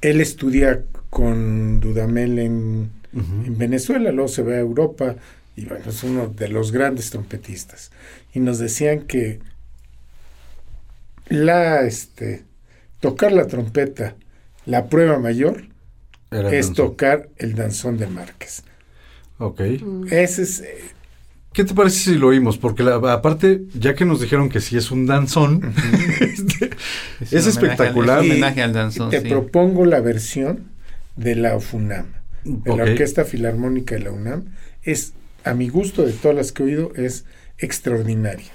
[SPEAKER 3] Él estudia con Dudamel en, En Venezuela, luego se va a Europa y bueno, es uno de los grandes trompetistas. Y nos decían que la este tocar la trompeta, la prueba mayor
[SPEAKER 2] Era
[SPEAKER 3] es
[SPEAKER 2] danzón.
[SPEAKER 3] tocar el danzón de Márquez.
[SPEAKER 2] Ok.
[SPEAKER 5] Mm.
[SPEAKER 3] Ese es eh,
[SPEAKER 2] ¿Qué te parece si lo oímos? Porque la- aparte, ya que nos dijeron que sí es un danzón, este,
[SPEAKER 4] Es
[SPEAKER 2] Es
[SPEAKER 4] un homenaje al-
[SPEAKER 2] espectacular.
[SPEAKER 4] es un
[SPEAKER 3] Y-
[SPEAKER 4] homenaje al
[SPEAKER 3] y
[SPEAKER 4] danzón,
[SPEAKER 3] te
[SPEAKER 4] sí.
[SPEAKER 3] propongo la versión de la FUNAM, de la Orquesta Filarmónica de la UNAM. Es, a mi gusto, de todas las que he oído, es extraordinaria.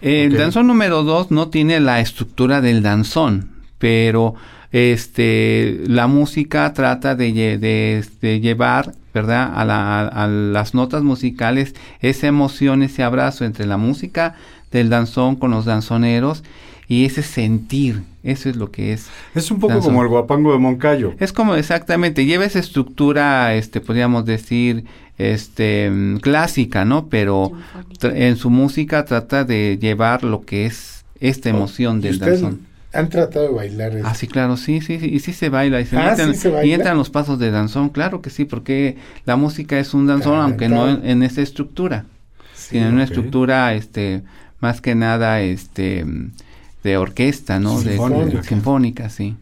[SPEAKER 4] El
[SPEAKER 2] Ok.
[SPEAKER 4] danzón número 2 no tiene la estructura del danzón, pero este la música trata de, lle- de, de llevar, ¿verdad? A, la- a las notas musicales esa emoción, ese abrazo entre la música del danzón con los danzoneros y ese sentir, eso es lo que es.
[SPEAKER 2] es un poco
[SPEAKER 4] Danzón.
[SPEAKER 2] como el guapango de Moncayo.
[SPEAKER 4] Es como exactamente, lleva esa estructura, este, podríamos decir, este, mm, clásica, ¿no? Pero tra- en su música trata de llevar lo que es esta emoción
[SPEAKER 3] ¿Y
[SPEAKER 4] del danzón.
[SPEAKER 3] han tratado de bailar? el-
[SPEAKER 4] Ah, sí, claro, sí, sí, sí, y sí se baila, y se,
[SPEAKER 3] Ah,
[SPEAKER 4] meten-
[SPEAKER 3] ¿sí se
[SPEAKER 4] y
[SPEAKER 3] baila?
[SPEAKER 4] entran los pasos de danzón, claro que sí, porque la música es un danzón, aunque no en, esa estructura,
[SPEAKER 3] Sí,
[SPEAKER 4] sino en una estructura, este, más que nada, este, de orquesta, ¿no? De-
[SPEAKER 2] Sinfónica.
[SPEAKER 4] de sinfónica, sí.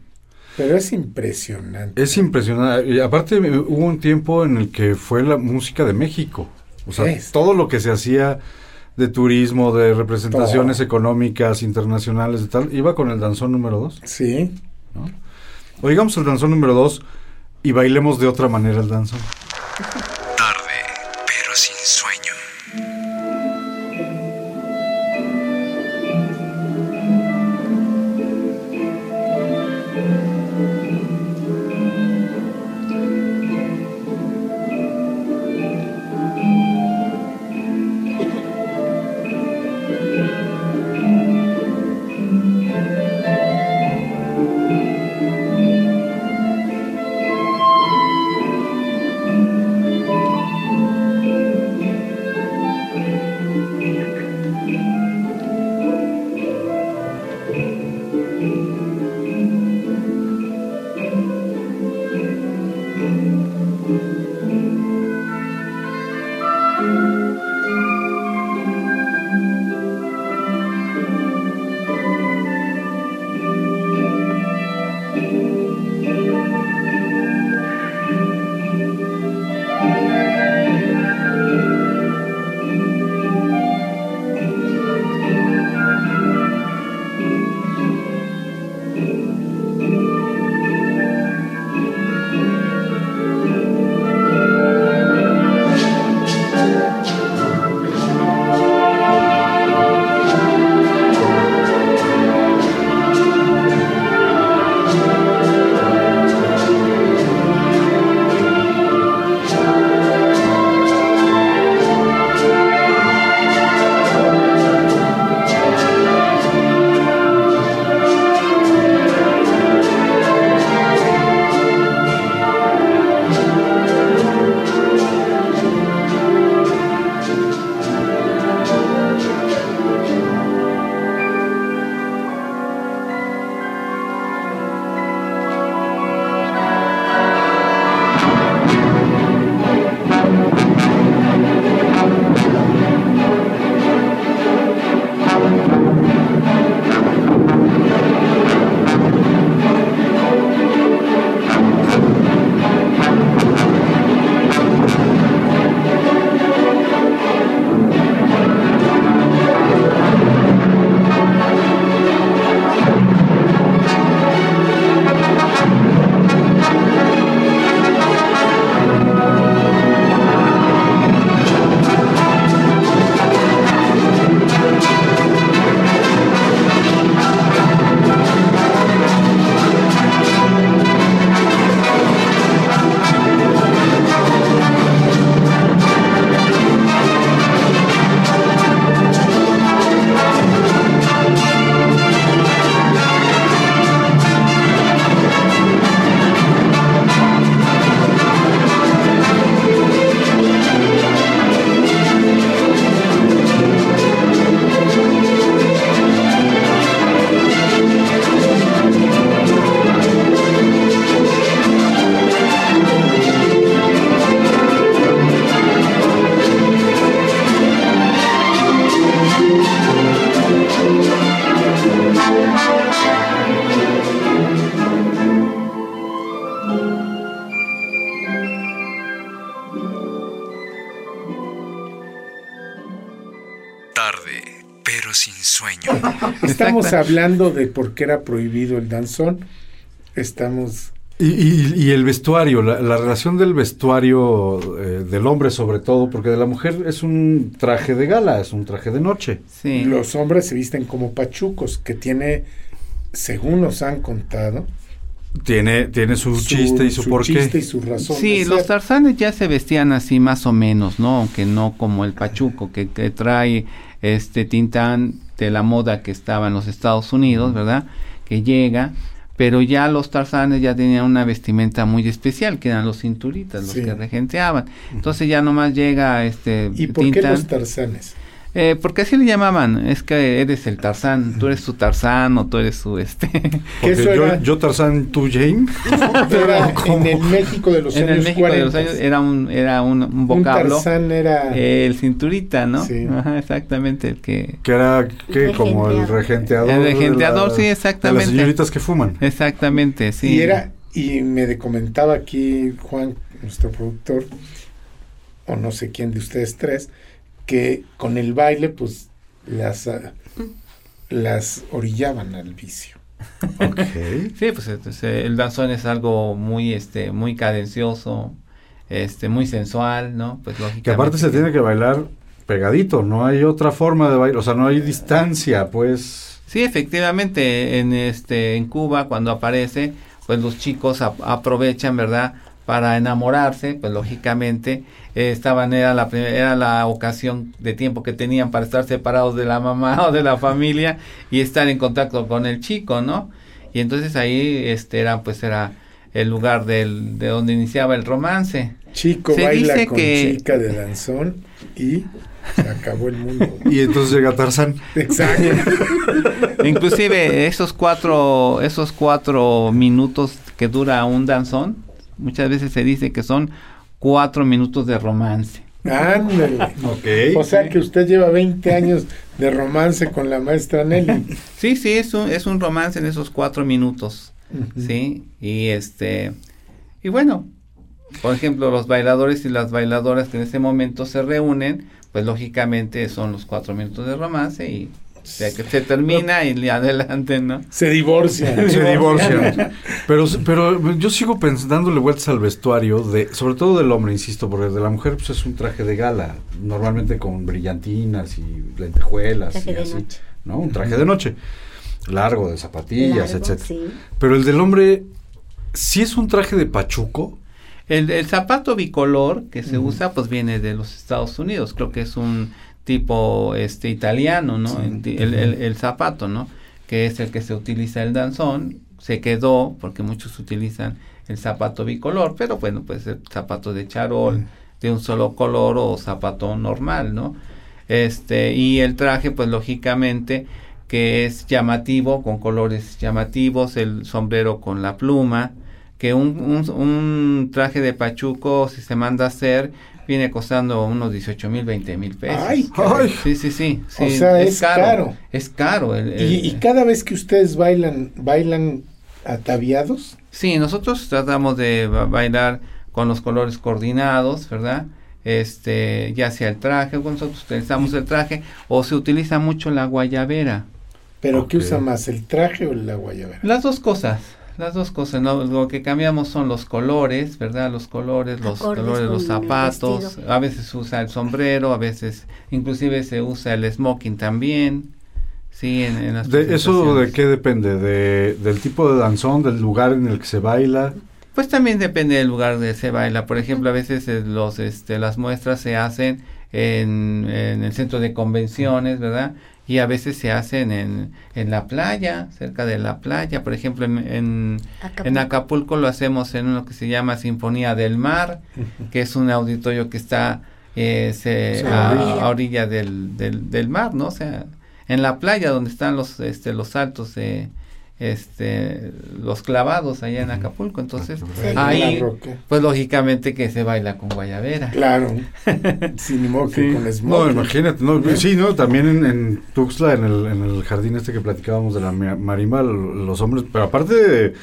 [SPEAKER 3] Pero es impresionante.
[SPEAKER 2] Es impresionante. Y aparte, hubo un tiempo en el que fue la música de México. O sea,
[SPEAKER 3] Es.
[SPEAKER 2] todo lo que se hacía de turismo, de representaciones
[SPEAKER 3] Todo.
[SPEAKER 2] económicas, internacionales y tal, iba con el danzón número 2.
[SPEAKER 3] Sí.
[SPEAKER 2] Oigamos el danzón número 2 y bailemos de otra manera el danzón.
[SPEAKER 3] Estamos hablando de por qué era prohibido el danzón. Estamos
[SPEAKER 2] Y, y- y el vestuario, la, la relación del vestuario eh, del hombre sobre todo, porque de la mujer es un traje de gala, es un traje de noche.
[SPEAKER 4] Sí.
[SPEAKER 3] Los hombres se visten como pachucos, que tiene, según nos han contado,
[SPEAKER 2] Tiene, tiene su, chiste y su, porqué.
[SPEAKER 3] chiste y su razón.
[SPEAKER 4] Sí, los tarzanes ya se vestían así más o menos, ¿no? Aunque no como el pachuco que, que trae este Tintán de la moda que estaba en los Estados Unidos, ¿verdad? Que llega, pero ya los tarzanes ya tenían una vestimenta muy especial, que eran los cinturitas, los
[SPEAKER 3] Sí.
[SPEAKER 4] que regenteaban. Entonces ya nomás llega este
[SPEAKER 3] ¿Y por qué los tarzanes?
[SPEAKER 4] Eh, porque así le llamaban, es que eres el Tarzán, tú eres su Tarzán o tú eres su este.
[SPEAKER 2] Porque
[SPEAKER 3] eso
[SPEAKER 2] yo,
[SPEAKER 3] era,
[SPEAKER 2] yo Tarzán, tú Jane.
[SPEAKER 3] era en el México de los
[SPEAKER 4] en el
[SPEAKER 3] años
[SPEAKER 4] de
[SPEAKER 3] 40.
[SPEAKER 4] los años era un era un, un
[SPEAKER 3] un
[SPEAKER 4] vocablo.
[SPEAKER 3] tarzán era...
[SPEAKER 4] Eh, el cinturita, ¿no?
[SPEAKER 3] Sí.
[SPEAKER 4] Ajá, exactamente, el que...
[SPEAKER 2] Que era que como el regenteador.
[SPEAKER 4] El regenteador,
[SPEAKER 2] la-
[SPEAKER 4] sí,
[SPEAKER 2] De
[SPEAKER 4] exactamente.
[SPEAKER 2] las señoritas que fuman.
[SPEAKER 4] Exactamente, sí.
[SPEAKER 3] Y era, y me comentaba aquí Juan, nuestro productor, o no sé quién de ustedes tres, que con el baile, pues, las, ah, las orillaban al vicio.
[SPEAKER 2] Ok.
[SPEAKER 4] Sí, pues entonces, eh, el danzón es algo muy, este, muy cadencioso, este, muy sensual, ¿no? Pues lógicamente.
[SPEAKER 2] Que aparte se tiene que bailar pegadito, no hay otra forma de bailar, o sea, no hay distancia, pues.
[SPEAKER 4] Sí, efectivamente, en este, en Cuba cuando aparece, pues los chicos ap- aprovechan, ¿verdad? Para enamorarse, pues lógicamente eh, estaban era la era la ocasión de tiempo que tenían para estar separados de la mamá o de la familia y estar en contacto con el chico, ¿no? Y entonces ahí este era pues era el lugar del, de donde iniciaba el romance.
[SPEAKER 3] Chico
[SPEAKER 4] Se
[SPEAKER 3] baila
[SPEAKER 4] dice
[SPEAKER 3] con
[SPEAKER 4] que-
[SPEAKER 3] chica de danzón y se acabó el mundo.
[SPEAKER 2] Y entonces llega Tarzán.
[SPEAKER 3] Exacto.
[SPEAKER 4] Inclusive esos cuatro, esos cuatro minutos que dura un danzón, muchas veces se dice que son cuatro minutos de romance.
[SPEAKER 3] Ándale.
[SPEAKER 2] Ok.
[SPEAKER 3] O sea que usted lleva 20 años de romance con la maestra Nelly.
[SPEAKER 4] Sí, sí, es un, es un romance en esos cuatro minutos, sí, y este, y bueno, por ejemplo, los bailadores y las bailadoras que en ese momento se reúnen, pues lógicamente son los cuatro minutos de romance y ya que se termina y le adelante, ¿no?
[SPEAKER 3] Se divorcian.
[SPEAKER 2] Se divorcian. Pero, pero yo sigo dándole vueltas al vestuario, de, sobre todo del hombre, insisto, porque de la mujer pues, es un traje de gala, normalmente con brillantinas y lentejuelas
[SPEAKER 5] Traje
[SPEAKER 2] y
[SPEAKER 5] de
[SPEAKER 2] así,
[SPEAKER 5] noche.
[SPEAKER 2] ¿no? Un traje de noche, largo, de zapatillas,
[SPEAKER 5] Largo,
[SPEAKER 2] etcétera.
[SPEAKER 5] sí.
[SPEAKER 2] Pero el del hombre, sí es un traje de pachuco.
[SPEAKER 4] El, el zapato bicolor que se usa pues viene de los Estados Unidos, creo que es un tipo este italiano, ¿no?
[SPEAKER 2] Sí.
[SPEAKER 4] El, el- el- el zapato, ¿no? Que es el que se utiliza el danzón, se quedó porque muchos utilizan el zapato bicolor, pero bueno, pues el zapato de charol
[SPEAKER 2] Mm.
[SPEAKER 4] de un solo color o zapato normal, ¿no? Este, y el traje pues lógicamente que es llamativo, con colores llamativos, el sombrero con la pluma, que un, un, un traje de pachuco, si se manda a hacer, viene costando unos 18 mil, 20 mil pesos.
[SPEAKER 3] Ay, caray.
[SPEAKER 2] Ay,
[SPEAKER 4] Sí, sí, sí.
[SPEAKER 3] O sea, es caro.
[SPEAKER 4] Es caro. el- el-
[SPEAKER 3] Y, y cada vez que ustedes bailan, bailan ataviados.
[SPEAKER 4] Sí, nosotros tratamos de ba- bailar con los colores coordinados, ¿verdad? Este, ya sea el traje, nosotros utilizamos el traje, o se utiliza mucho la guayabera.
[SPEAKER 3] Pero ¿qué
[SPEAKER 2] Ok.
[SPEAKER 3] usa más, el traje o la guayabera?
[SPEAKER 4] Las dos cosas, las dos cosas, ¿no? Lo que cambiamos son los colores, ¿verdad? Los colores, los
[SPEAKER 5] Acordes
[SPEAKER 4] colores, de los zapatos, a veces se usa el sombrero, a veces, inclusive se usa el smoking también, sí, en, en las
[SPEAKER 2] de, ¿Eso de qué depende? De, ¿Del tipo de danzón, del lugar en el que se baila?
[SPEAKER 4] Pues también depende del lugar donde se baila. Por ejemplo, a veces eh, los, este, las muestras se hacen en, en el centro de convenciones, ¿verdad? Y a veces se hacen en, en la playa, cerca de la playa. Por ejemplo, en, en, en Acapulco lo hacemos en uno que se llama Sinfonía del Mar, que es un auditorio que está eh, se-
[SPEAKER 2] Sí,
[SPEAKER 4] a,
[SPEAKER 2] a orilla.
[SPEAKER 4] a orilla del, del, del mar, ¿no? O sea, en la playa donde están los, este, los saltos de este los clavados allá en Acapulco entonces
[SPEAKER 5] Sí.
[SPEAKER 4] ahí pues lógicamente que se baila con guayabera
[SPEAKER 3] Claro. Sin
[SPEAKER 4] Sí.
[SPEAKER 3] con
[SPEAKER 2] No,
[SPEAKER 3] smoking.
[SPEAKER 2] imagínate, no, sí, ¿no? También en, en Tuxtla, en el, en el jardín este que platicábamos de la ma- marimba, los hombres, pero aparte, de-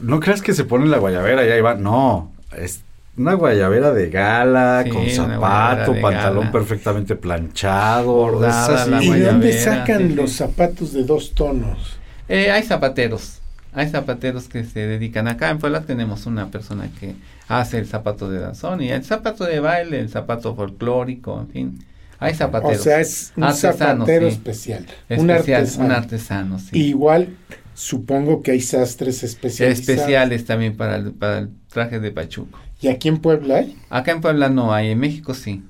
[SPEAKER 2] no creas que se ponen la guayabera y ahí va, no, es una guayabera de gala,
[SPEAKER 4] Sí,
[SPEAKER 2] con zapato, pantalón
[SPEAKER 4] gala.
[SPEAKER 2] perfectamente planchado.
[SPEAKER 4] Bordada
[SPEAKER 3] ¿Y de dónde sacan
[SPEAKER 4] sí,
[SPEAKER 3] los zapatos de dos tonos?
[SPEAKER 4] Eh, hay zapateros, hay zapateros que se dedican acá. En Puebla tenemos una persona que hace el zapato de danzón y el zapato de baile, el zapato folclórico, en fin. Hay zapateros.
[SPEAKER 3] O sea, es un zapatero
[SPEAKER 4] sí.
[SPEAKER 3] especial. un artesano.
[SPEAKER 4] un artesano, sí.
[SPEAKER 3] Igual, supongo que hay sastres especializados.
[SPEAKER 4] Especiales también para el, para el traje de Pachuco.
[SPEAKER 3] ¿Y aquí en Puebla hay?
[SPEAKER 4] Acá en Puebla no hay, en México sí.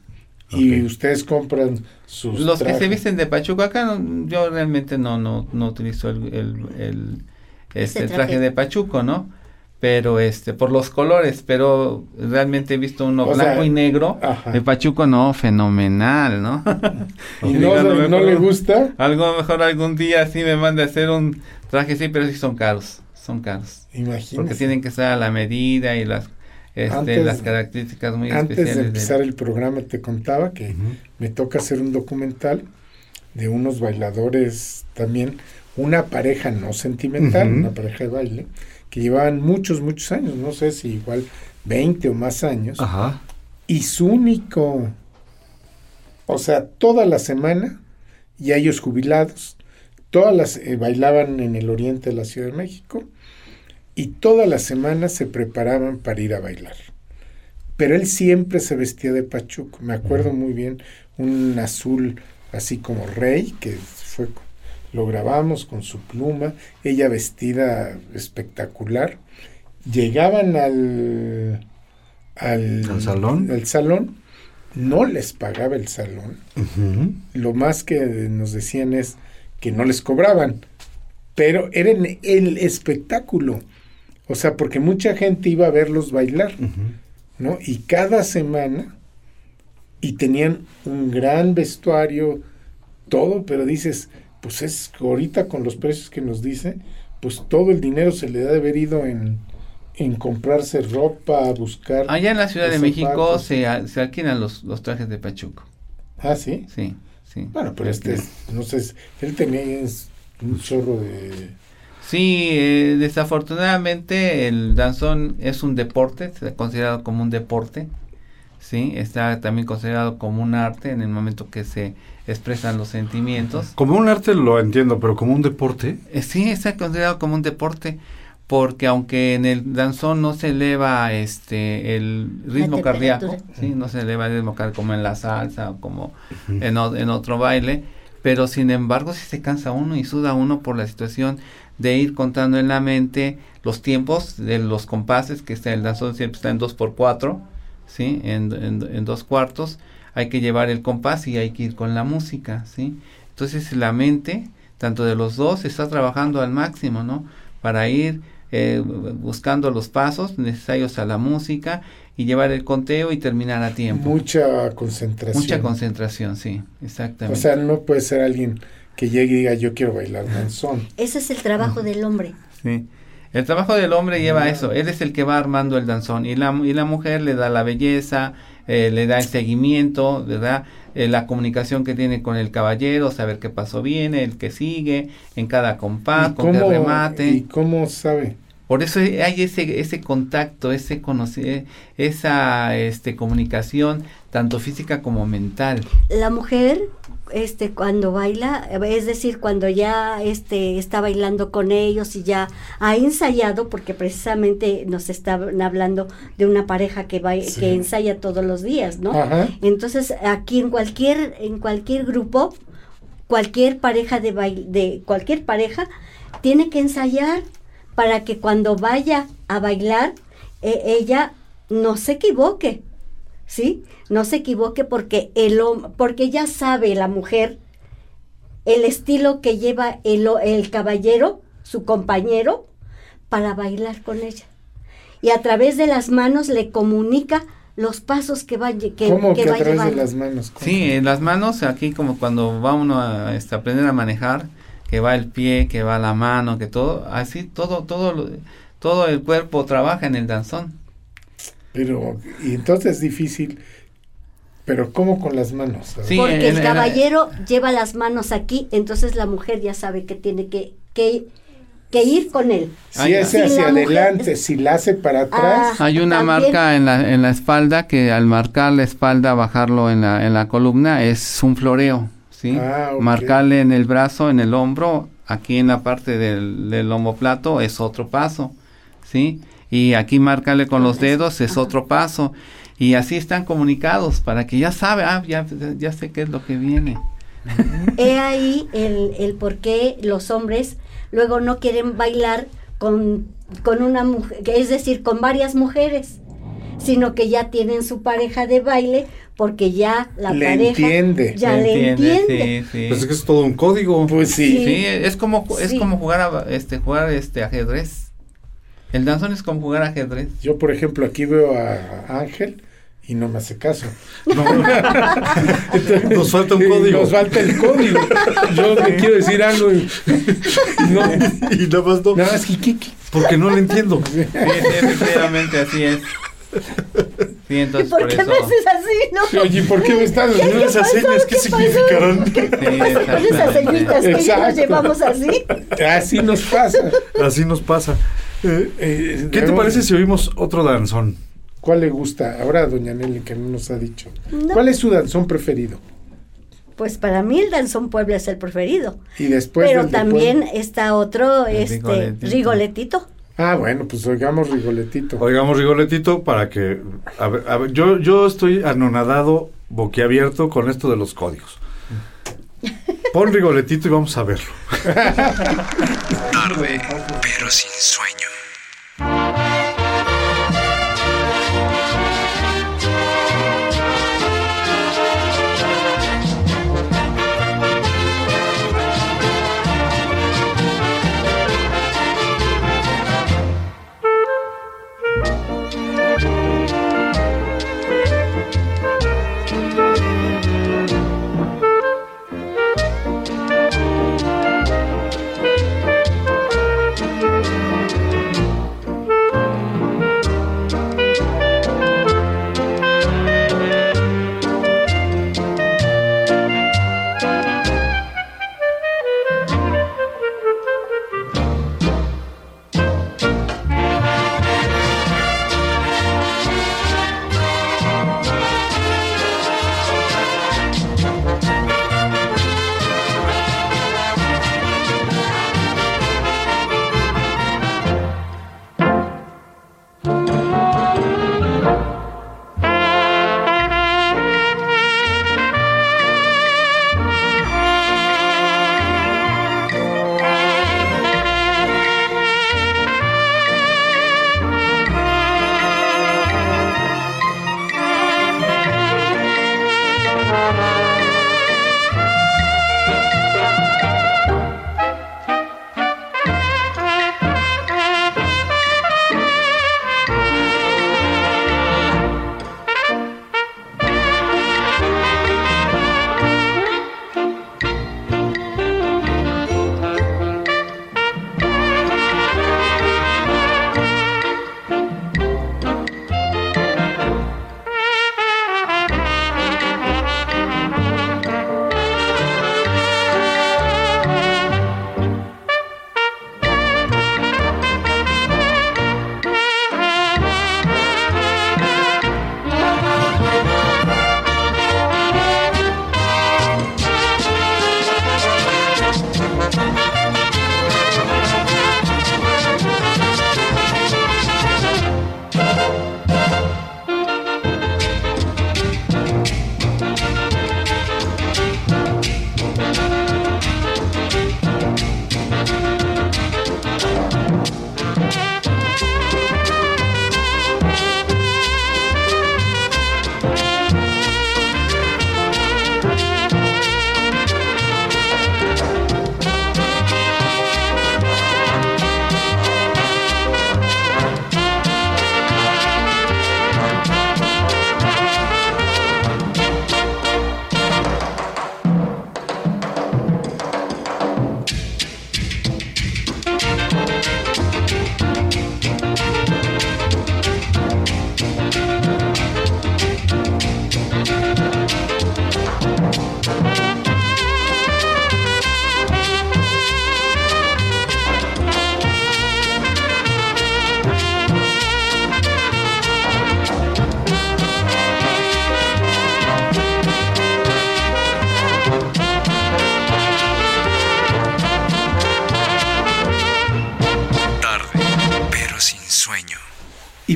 [SPEAKER 3] Y ustedes compran sus
[SPEAKER 4] Los que se visten de Pachuco acá, no- yo realmente no no no utilizo el, el, el, este traje.
[SPEAKER 5] traje.
[SPEAKER 4] de Pachuco, ¿no? Pero este por los colores, pero realmente he visto uno
[SPEAKER 3] O
[SPEAKER 4] blanco
[SPEAKER 3] sea,
[SPEAKER 4] y negro
[SPEAKER 3] ajá.
[SPEAKER 4] de Pachuco, no, fenomenal, ¿no?
[SPEAKER 3] ¿Y no, no
[SPEAKER 4] mejor-
[SPEAKER 3] le gusta?
[SPEAKER 4] Algo mejor algún día sí me manda a hacer un traje sí, pero sí son caros, son caros.
[SPEAKER 3] Imagínese.
[SPEAKER 4] Porque tienen que estar a la medida y las este,
[SPEAKER 3] Antes-
[SPEAKER 4] las características muy
[SPEAKER 3] Antes de
[SPEAKER 4] especiales.
[SPEAKER 3] empezar el programa te contaba que me toca hacer un documental de unos bailadores también, una pareja no sentimental, una pareja de baile, que llevaban muchos, muchos años, no sé si igual 20 o más años,
[SPEAKER 2] Ajá.
[SPEAKER 3] y su único, o sea, toda la semana, y ellos jubilados, todas las, eh, bailaban en el oriente de la Ciudad de México, y toda la semana se preparaban para ir a bailar. Pero él siempre se vestía de pachuco, me acuerdo muy bien, un azul así como rey, que fue, lo grabamos con su pluma, ella vestida espectacular, llegaban al, al,
[SPEAKER 2] ¿Al salón?
[SPEAKER 3] al salón, no les pagaba el salón, lo más que nos decían es que no les cobraban, pero era el espectáculo, o sea, porque mucha gente iba a verlos bailar. ¿no? Y cada semana, y tenían un gran vestuario, todo, pero dices, pues es ahorita con los precios que nos dice, pues todo el dinero se le da de haber ido en, en comprarse ropa, buscar.
[SPEAKER 4] Allá en la Ciudad de México se, se alquilan los, los trajes de Pachuco.
[SPEAKER 3] Ah, sí.
[SPEAKER 4] Sí, sí.
[SPEAKER 3] Bueno, pero este, es- no sé, él tenía es un chorro de...
[SPEAKER 4] Sí, eh, desafortunadamente el danzón es un deporte, está considerado como un deporte, sí, está también considerado como un arte en el momento que se expresan los sentimientos.
[SPEAKER 2] Como un arte lo entiendo, pero como un deporte.
[SPEAKER 4] Eh, sí, está considerado como un deporte porque aunque en el danzón no se eleva este el ritmo cardíaco, sí, no se eleva el ritmo cardíaco como en la salsa o como en, o- en otro baile, pero sin embargo si se cansa uno y suda uno por la situación de ir contando en la mente los tiempos de los compases, que está el danzón siempre está en dos por cuatro, sí, en, en, en dos cuartos, hay que llevar el compás y hay que ir con la música, sí. Entonces la mente, tanto de los dos, está trabajando al máximo, ¿no? Para ir eh, buscando los pasos necesarios a la música y llevar el conteo y terminar a tiempo.
[SPEAKER 3] Mucha concentración.
[SPEAKER 4] Mucha concentración, sí, exactamente.
[SPEAKER 3] O sea, no puede ser alguien que llegue y diga yo quiero bailar danzón.
[SPEAKER 5] Ese es el trabajo del hombre.
[SPEAKER 4] Sí. El trabajo del hombre lleva eso, él es el que va armando el danzón y la, y la mujer le da la belleza, eh, le da el seguimiento, ¿verdad? Eh, la comunicación que tiene con el caballero, saber qué paso viene, el que sigue, en cada compás,
[SPEAKER 3] ¿Y
[SPEAKER 4] con qué
[SPEAKER 3] cómo-
[SPEAKER 4] remate.
[SPEAKER 3] ¿Y cómo sabe?
[SPEAKER 4] Por eso hay ese, ese contacto, ese conocer, esa este, comunicación, tanto física como mental.
[SPEAKER 5] La mujer, este, cuando baila, es decir, cuando ya este está bailando con ellos y ya ha ensayado, porque precisamente nos estaban hablando de una pareja que va,
[SPEAKER 3] Sí.
[SPEAKER 5] que ensaya todos los días, ¿no?
[SPEAKER 3] Ajá.
[SPEAKER 5] Entonces, aquí en cualquier, en cualquier grupo, cualquier pareja de bail- de cualquier pareja tiene que ensayar para que cuando vaya a bailar eh, ella no se equivoque, ¿sí? No se equivoque porque el porque ya sabe la mujer el estilo que lleva el, o- el caballero, su compañero, para bailar con ella. Y a través de las manos le comunica los pasos que va, que,
[SPEAKER 3] ¿Cómo
[SPEAKER 5] que
[SPEAKER 3] que a través de las manos? ¿Cómo?
[SPEAKER 4] Sí, en las manos, aquí como cuando va uno a este, aprender a manejar, que va el pie, que va la mano, que todo, así todo, todo, todo el cuerpo trabaja en el danzón.
[SPEAKER 3] Pero, y entonces es difícil. Pero ¿cómo con las manos?
[SPEAKER 4] Sí,
[SPEAKER 5] Porque
[SPEAKER 4] en-
[SPEAKER 5] el
[SPEAKER 4] en-
[SPEAKER 5] caballero lleva las manos aquí, entonces la mujer ya sabe que tiene que, que que ir con él.
[SPEAKER 3] Si
[SPEAKER 4] Ay,
[SPEAKER 3] es
[SPEAKER 5] si
[SPEAKER 3] hacia
[SPEAKER 5] la mujer-
[SPEAKER 3] adelante, si la hace para atrás,
[SPEAKER 5] Ah,
[SPEAKER 4] Hay una
[SPEAKER 5] También-
[SPEAKER 4] marca en la, en la espalda que al marcar la espalda, bajarlo en la, en la columna, es un floreo, ¿sí?
[SPEAKER 3] Ah.
[SPEAKER 4] Marcarle en el brazo, en el hombro, aquí en la parte del, del omoplato es otro paso, ¿sí? Y aquí marcarle con los dedos es otro paso. Y así están comunicados para que ya sabe, ah, ya, ya sé qué es lo que viene.
[SPEAKER 5] He ahí el, el por qué los hombres luego no quieren bailar con, con una mujer, es decir, con varias mujeres, sino que ya tienen su pareja de baile porque ya la
[SPEAKER 3] Le
[SPEAKER 5] pareja
[SPEAKER 3] entiende.
[SPEAKER 5] ya le entiende.
[SPEAKER 4] Sí, sí.
[SPEAKER 2] Pues es que es todo un código.
[SPEAKER 3] pues sí.
[SPEAKER 5] Sí.
[SPEAKER 4] Sí, es como es
[SPEAKER 5] Sí.
[SPEAKER 4] como jugar a, este jugar este ajedrez. El danzón es como jugar ajedrez.
[SPEAKER 3] Yo, por ejemplo, aquí veo a Ángel y no me hace caso.
[SPEAKER 2] No. Nos falta un código.
[SPEAKER 3] Nos falta el código. Yo le quiero decir algo y no.
[SPEAKER 2] y nada más no.
[SPEAKER 3] Nada más que, que- que-
[SPEAKER 2] Porque no le entiendo.
[SPEAKER 4] Sí, efectivamente así es. Sí,
[SPEAKER 5] ¿Y
[SPEAKER 4] entonces
[SPEAKER 5] por
[SPEAKER 4] por
[SPEAKER 5] qué
[SPEAKER 4] eso.
[SPEAKER 5] me haces así, no?
[SPEAKER 3] Oye, ¿por qué me estás
[SPEAKER 2] ¿Y esas señas qué significarán?
[SPEAKER 4] Sí,
[SPEAKER 5] Con esas señitas que ya
[SPEAKER 3] Exacto.
[SPEAKER 5] nos llevamos así.
[SPEAKER 3] Así nos pasa.
[SPEAKER 2] Así nos pasa. Eh,
[SPEAKER 3] Eh,
[SPEAKER 2] ¿Qué te parece si oímos otro danzón?
[SPEAKER 3] ¿Cuál le gusta? Ahora, doña Nelly, que no nos ha dicho.
[SPEAKER 5] No.
[SPEAKER 3] ¿Cuál es su danzón preferido?
[SPEAKER 5] Pues para mí el danzón Puebla es el preferido.
[SPEAKER 3] Y después
[SPEAKER 5] Pero también
[SPEAKER 3] Puebla.
[SPEAKER 5] está otro,
[SPEAKER 4] El
[SPEAKER 5] este,
[SPEAKER 4] Rigoletito.
[SPEAKER 5] Rigoletito.
[SPEAKER 3] Ah, bueno, pues oigamos Rigoletito.
[SPEAKER 2] Oigamos Rigoletito para que... A ver, a ver, yo, yo estoy anonadado, boquiabierto con esto de los códigos. Pon Rigoletito y vamos a verlo.
[SPEAKER 1] Tarde, pero sin sueño.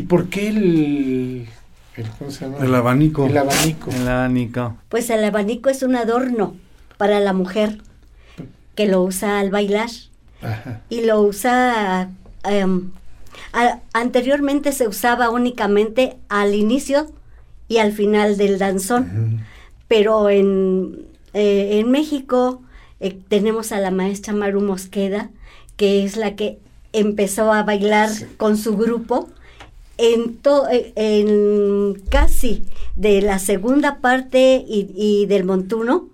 [SPEAKER 3] Por qué el, el ¿cómo se llama?
[SPEAKER 2] El abanico.
[SPEAKER 3] El abanico.
[SPEAKER 4] El abanico.
[SPEAKER 5] Pues el abanico es un adorno para la mujer que lo usa al bailar
[SPEAKER 3] Ajá.
[SPEAKER 5] y lo usa em, a- anteriormente se usaba únicamente al inicio y al final del danzón pero en, eh, en México eh, tenemos a la maestra Maru Mosqueda que es la que empezó a bailar con su grupo en, to- eh, en casi de la segunda parte y, y del montuno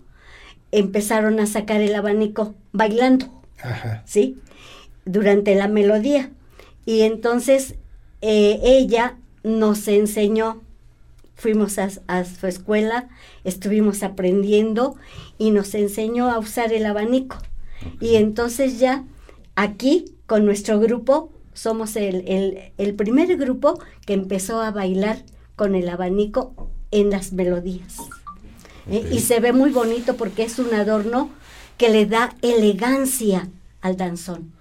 [SPEAKER 5] empezaron a sacar el abanico bailando
[SPEAKER 3] Ajá.
[SPEAKER 5] ¿sí? Durante la melodía. Y entonces eh, ella nos enseñó, fuimos a, a su escuela, estuvimos aprendiendo y nos enseñó a usar el abanico. Y entonces ya aquí con nuestro grupo somos el, el- el primer grupo que empezó a bailar con el abanico en las melodías. ¿eh? Y se ve muy bonito porque es un adorno que le da elegancia al danzón.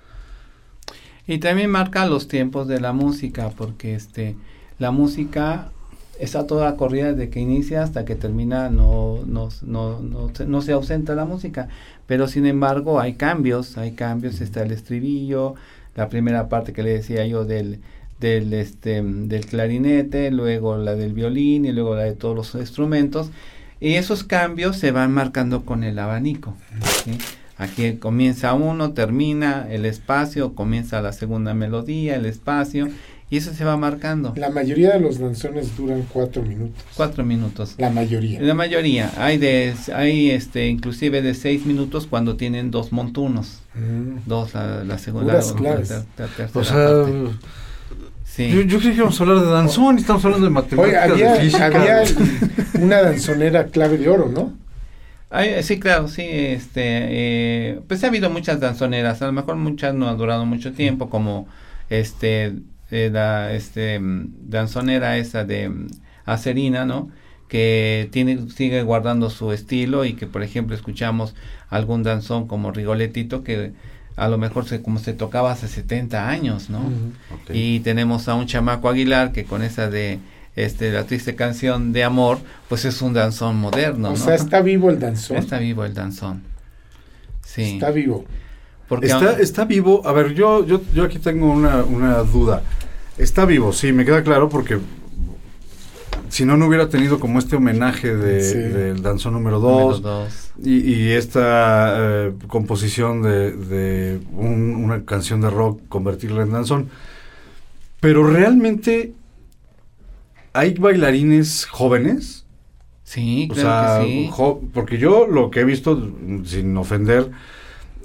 [SPEAKER 4] Y también marca los tiempos de la música, porque este la música está toda corrida desde que inicia hasta que termina, no, no, no, no, se- no se ausenta la música. Pero sin embargo hay cambios, hay cambios, está el estribillo, la primera parte que le decía yo del, del, este, del clarinete, luego la del violín y luego la de todos los instrumentos. Y esos cambios se van marcando con el abanico. Aquí comienza uno, termina el espacio, comienza la segunda melodía, el espacio, y eso se va marcando.
[SPEAKER 3] La mayoría de los danzones duran cuatro minutos.
[SPEAKER 4] Cuatro minutos.
[SPEAKER 3] La mayoría.
[SPEAKER 4] La mayoría, hay de, hay este, inclusive de seis minutos cuando tienen dos montunos.
[SPEAKER 3] Mm.
[SPEAKER 4] Dos, la, la segunda.
[SPEAKER 3] Puras
[SPEAKER 4] la-
[SPEAKER 3] claves.
[SPEAKER 4] la- la tercera
[SPEAKER 2] O sea,
[SPEAKER 4] parte. Sí.
[SPEAKER 2] yo, yo creí que íbamos a hablar de danzón y estamos hablando de
[SPEAKER 3] Oye,
[SPEAKER 2] matemáticas,
[SPEAKER 3] había,
[SPEAKER 2] de física.
[SPEAKER 3] había una danzonera clave de oro, ¿no?
[SPEAKER 4] Ay, sí, claro, sí, este, eh, pues ha habido muchas danzoneras, a lo mejor muchas no han durado mucho tiempo, como este, eh, la, este, mm, danzonera esa de mm, Acerina, ¿no? Que tiene, sigue guardando su estilo y que, por ejemplo, escuchamos algún danzón como Rigoletito que a lo mejor se, como se tocaba hace 70 años, ¿no? Y tenemos a un chamaco Aguilar que con esa de este la triste canción de amor, pues es un danzón moderno,
[SPEAKER 3] o
[SPEAKER 4] ¿no?
[SPEAKER 3] sea, está vivo el danzón.
[SPEAKER 4] Está vivo el danzón. Sí.
[SPEAKER 3] Está vivo.
[SPEAKER 4] Porque
[SPEAKER 2] Está, está vivo. A ver, yo, yo, yo aquí tengo una, una duda. Está vivo, sí, me queda claro porque si no, no hubiera tenido como este homenaje de,
[SPEAKER 3] Sí.
[SPEAKER 2] del danzón número
[SPEAKER 4] número
[SPEAKER 2] 2
[SPEAKER 4] dos.
[SPEAKER 2] y, y esta eh, composición de, de un- una canción de rock, convertirla en danzón. Pero realmente hay bailarines jóvenes.
[SPEAKER 4] Sí,
[SPEAKER 2] O
[SPEAKER 4] claro
[SPEAKER 2] sea,
[SPEAKER 4] que sí.
[SPEAKER 2] porque yo lo que he visto, sin ofender,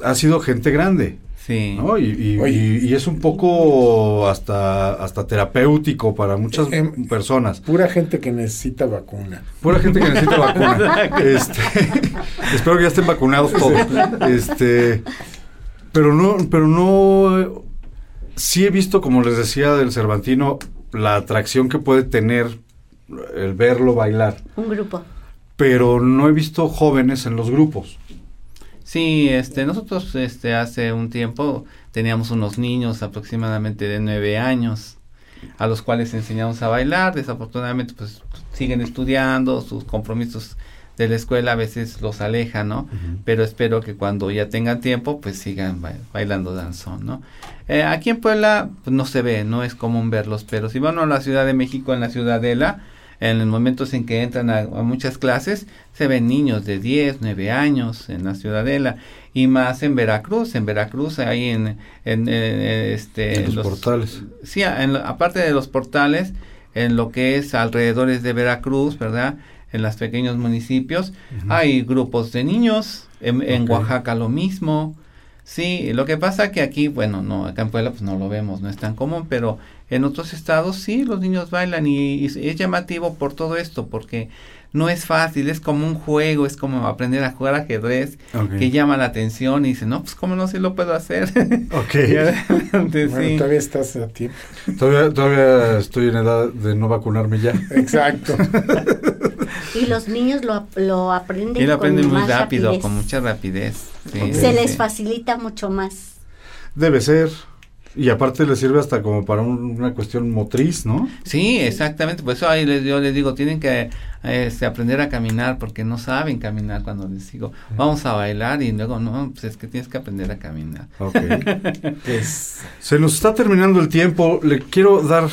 [SPEAKER 2] ha sido gente grande.
[SPEAKER 4] Sí.
[SPEAKER 2] ¿no? Y, y-
[SPEAKER 3] Oye.
[SPEAKER 2] y- y es un poco hasta, hasta terapéutico para muchas
[SPEAKER 3] Em,
[SPEAKER 2] personas.
[SPEAKER 3] Pura gente que necesita vacuna.
[SPEAKER 2] Pura gente que necesita vacuna. Este, espero que ya estén vacunados todos. Este, pero no, pero no. Sí he visto, como les decía del Cervantino, la atracción que puede tener el verlo bailar.
[SPEAKER 5] Un grupo.
[SPEAKER 2] Pero no he visto jóvenes en los grupos.
[SPEAKER 4] Sí, este, nosotros este, hace un tiempo teníamos unos niños aproximadamente de nueve años a los cuales enseñamos a bailar. Desafortunadamente, pues siguen estudiando, sus compromisos de la escuela a veces los alejan, ¿no? Pero espero que cuando ya tengan tiempo, pues sigan ba- bailando danzón, ¿no? Eh, aquí en Puebla pues, no se ve, no es común verlos, pero si van a la Ciudad de México, en la Ciudadela, en los momentos en que entran a, a muchas clases, se ven niños de 10, 9 años en la Ciudadela y más en Veracruz, en Veracruz ahí en, en, eh, este
[SPEAKER 2] En los portales.
[SPEAKER 4] Sí, en aparte de los portales, en lo que es alrededores de Veracruz, ¿verdad? En los pequeños municipios, hay grupos de niños, en, en. Oaxaca lo mismo. Sí, lo que pasa que aquí, bueno, no, acá en Puebla pues no lo vemos, no es tan común, pero en otros estados sí, los niños bailan y, y es llamativo por todo esto, porque no es fácil, es como un juego, es como aprender a jugar ajedrez,
[SPEAKER 2] Ok.
[SPEAKER 4] que llama la atención y dice, no, pues cómo no, sí lo puedo hacer.
[SPEAKER 2] Ok.
[SPEAKER 3] Bueno,
[SPEAKER 4] sí.
[SPEAKER 3] todavía estás a tiempo.
[SPEAKER 2] Todavía, todavía estoy en edad de no vacunarme ya.
[SPEAKER 3] Exacto.
[SPEAKER 5] Y los niños lo, lo aprenden,
[SPEAKER 4] Y lo aprenden
[SPEAKER 5] con
[SPEAKER 4] muy
[SPEAKER 5] más
[SPEAKER 4] rápido,
[SPEAKER 5] rapidez.
[SPEAKER 4] con mucha rapidez. Sí.
[SPEAKER 5] Se les facilita mucho más.
[SPEAKER 2] Debe ser. Y aparte le sirve hasta como para un- una cuestión motriz, ¿no?
[SPEAKER 4] Sí, exactamente. Por eso ahí les, yo les digo, tienen que este, aprender a caminar porque no saben caminar cuando les digo, vamos a bailar y luego, no, pues es que tienes que aprender a caminar.
[SPEAKER 2] Ok.
[SPEAKER 3] Pues,
[SPEAKER 2] Se nos está terminando el tiempo. Le quiero dar,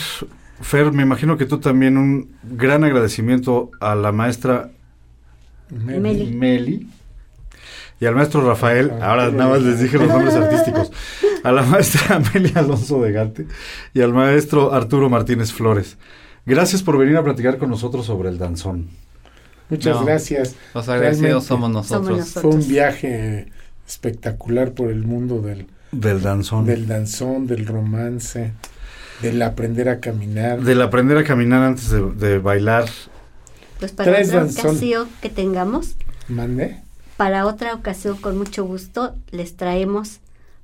[SPEAKER 2] Fer, me imagino que tú también un gran agradecimiento a la maestra
[SPEAKER 5] Meli.
[SPEAKER 2] Meli y al maestro Rafael.
[SPEAKER 3] Ah,
[SPEAKER 2] Ahora nada más les dije los nombres artísticos. A la maestra Amelia Alonso de Gante y al maestro Arturo Martínez Flores. Gracias por venir a platicar con nosotros sobre el danzón.
[SPEAKER 3] muchas
[SPEAKER 4] No.
[SPEAKER 3] gracias.
[SPEAKER 4] Los agradecidos somos nosotros.
[SPEAKER 5] Somos nosotros.
[SPEAKER 3] Fue un viaje espectacular por el mundo del,
[SPEAKER 2] Del danzón.
[SPEAKER 3] del danzón, del romance, del aprender a caminar.
[SPEAKER 2] Del aprender a caminar antes de, de bailar.
[SPEAKER 5] Pues para
[SPEAKER 3] Tres
[SPEAKER 5] otra
[SPEAKER 3] danzón.
[SPEAKER 5] ocasión que tengamos,
[SPEAKER 3] ¿Mande?
[SPEAKER 5] Para otra ocasión con mucho gusto les traemos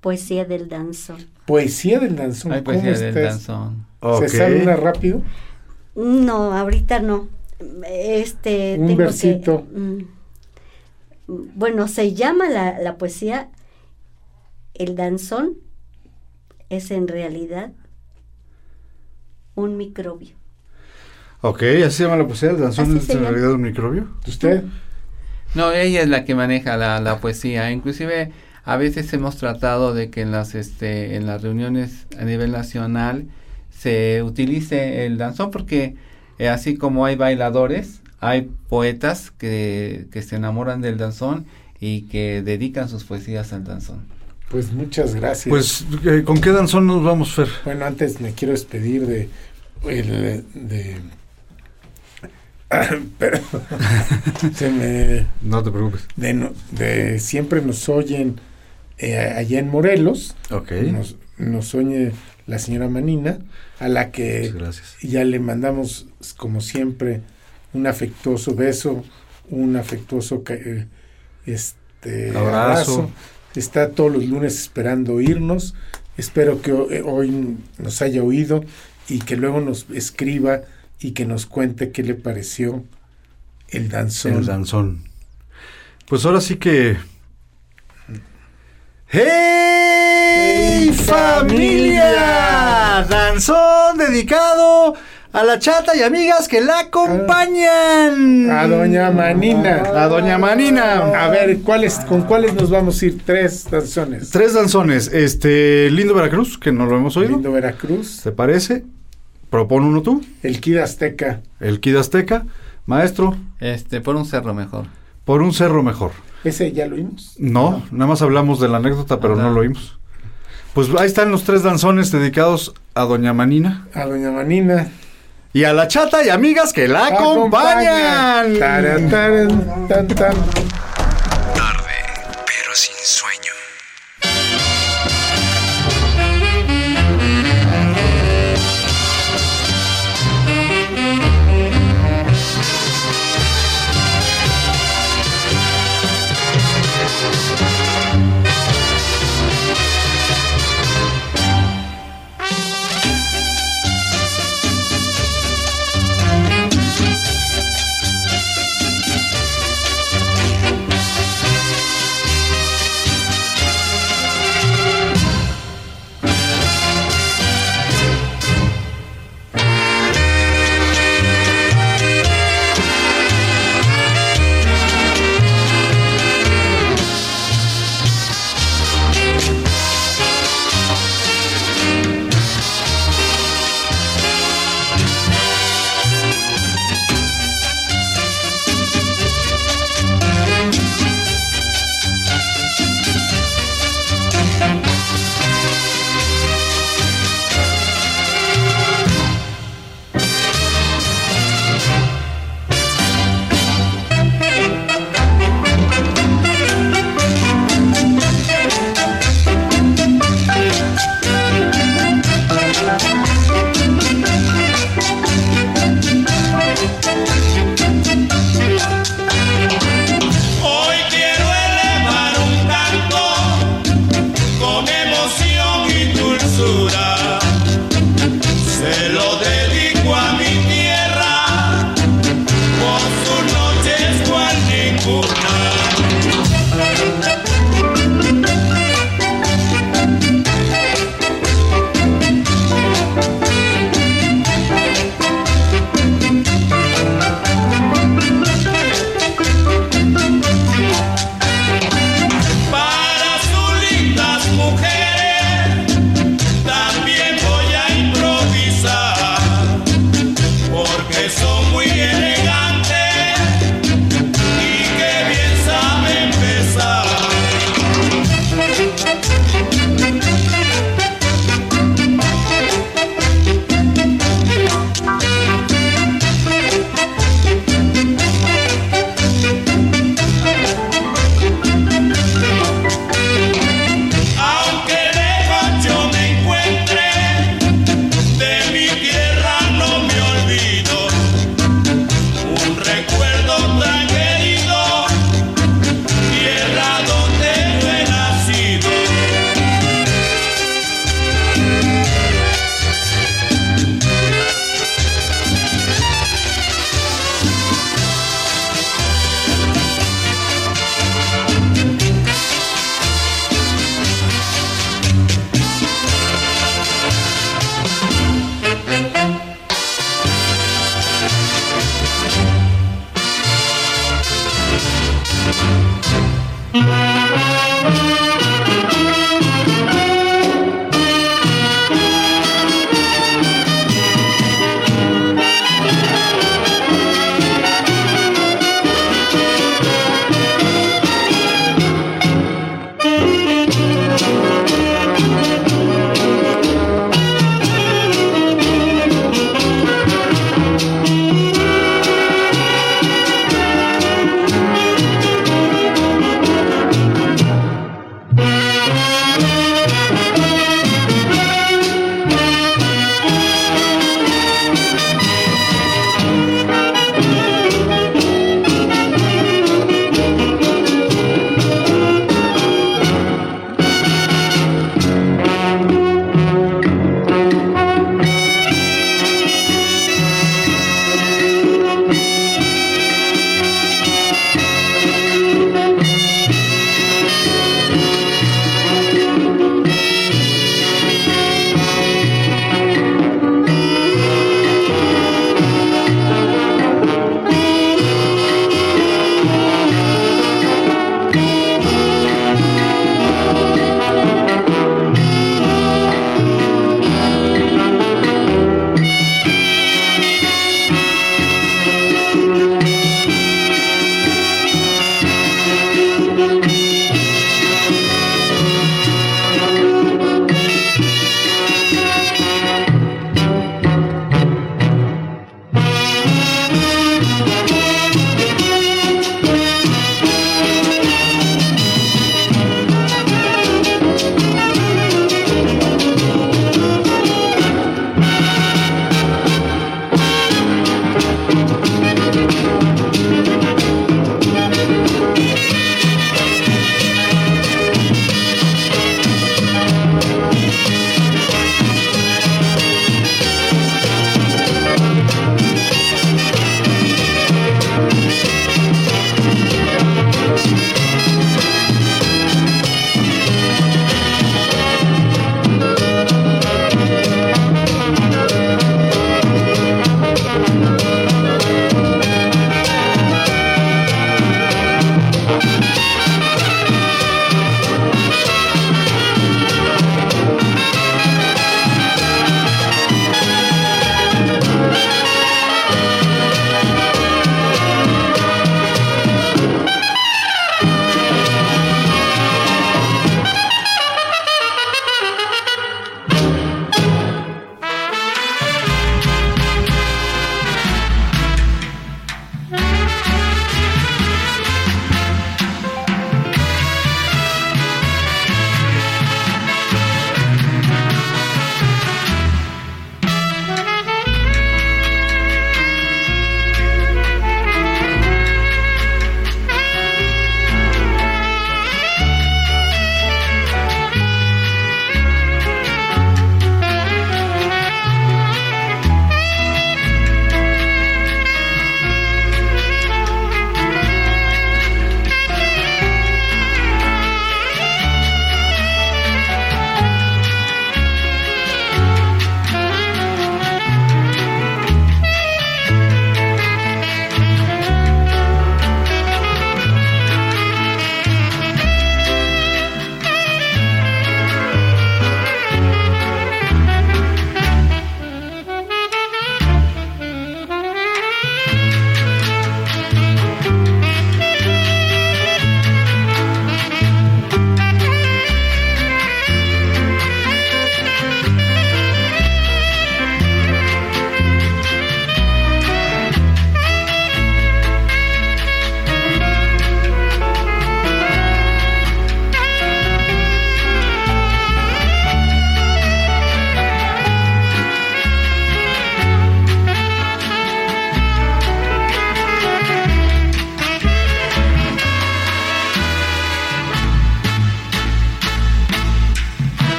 [SPEAKER 5] poesía del danzón.
[SPEAKER 3] Poesía del danzón.
[SPEAKER 4] Hay
[SPEAKER 3] ¿Cómo
[SPEAKER 4] poesía del
[SPEAKER 3] estás?
[SPEAKER 4] danzón.
[SPEAKER 3] ¿Se sabe una rápido?
[SPEAKER 5] No, ahorita no. Este
[SPEAKER 3] Un
[SPEAKER 5] tengo que-
[SPEAKER 3] versito.
[SPEAKER 5] mm, bueno, se llama la, la poesía El danzón es en realidad un microbio.
[SPEAKER 2] Ok, así se llama la poesía. El danzón
[SPEAKER 5] Así
[SPEAKER 2] es en
[SPEAKER 5] llama.
[SPEAKER 2] realidad un microbio.
[SPEAKER 3] ¿Usted?
[SPEAKER 4] No, ella es la que maneja la, la poesía. Inclusive a veces hemos tratado de que en las este en las reuniones a nivel nacional se utilice el danzón porque eh, así como hay bailadores, hay poetas que, que se enamoran del danzón y que dedican sus poesías al danzón.
[SPEAKER 3] Pues muchas gracias.
[SPEAKER 2] Pues, eh, ¿con qué danzón nos vamos, Fer?
[SPEAKER 3] Bueno, antes me quiero despedir de el, de pero se me
[SPEAKER 2] No te preocupes.
[SPEAKER 3] de, siempre nos oyen eh, allá en Morelos
[SPEAKER 2] Ok.
[SPEAKER 3] nos, nos oye la señora Manina a la que ya le mandamos como siempre un afectuoso beso un afectuoso eh, este
[SPEAKER 2] Abrazo.
[SPEAKER 3] abrazo está todos los lunes esperando oírnos espero que eh, hoy nos haya oído y que luego nos escriba y que nos cuente qué le pareció el danzón
[SPEAKER 2] El danzón. Pues ahora sí que. ¡Hey familia! Danzón dedicado a la chata y amigas que la acompañan.
[SPEAKER 3] a doña Manina
[SPEAKER 2] A doña Manina.
[SPEAKER 3] a ver cuáles con cuáles nos vamos a ir tres danzones
[SPEAKER 2] Tres danzones. Este, Lindo Veracruz, que no lo hemos oído.
[SPEAKER 3] Lindo Veracruz
[SPEAKER 2] ¿Te parece? Propon uno tú.
[SPEAKER 3] El Kid Azteca.
[SPEAKER 2] El Kid Azteca. Maestro.
[SPEAKER 4] Este, por un cerro mejor.
[SPEAKER 2] Por un cerro mejor.
[SPEAKER 3] ¿Ese ya lo vimos?
[SPEAKER 2] No, no. nada más hablamos de la anécdota, pero no lo vimos. Pues ahí están los tres danzones dedicados a Doña Manina.
[SPEAKER 3] A Doña Manina.
[SPEAKER 2] Y a la chata y amigas que la acompañan.
[SPEAKER 3] acompañan. Tan, tan. Tarde, pero sin sueño.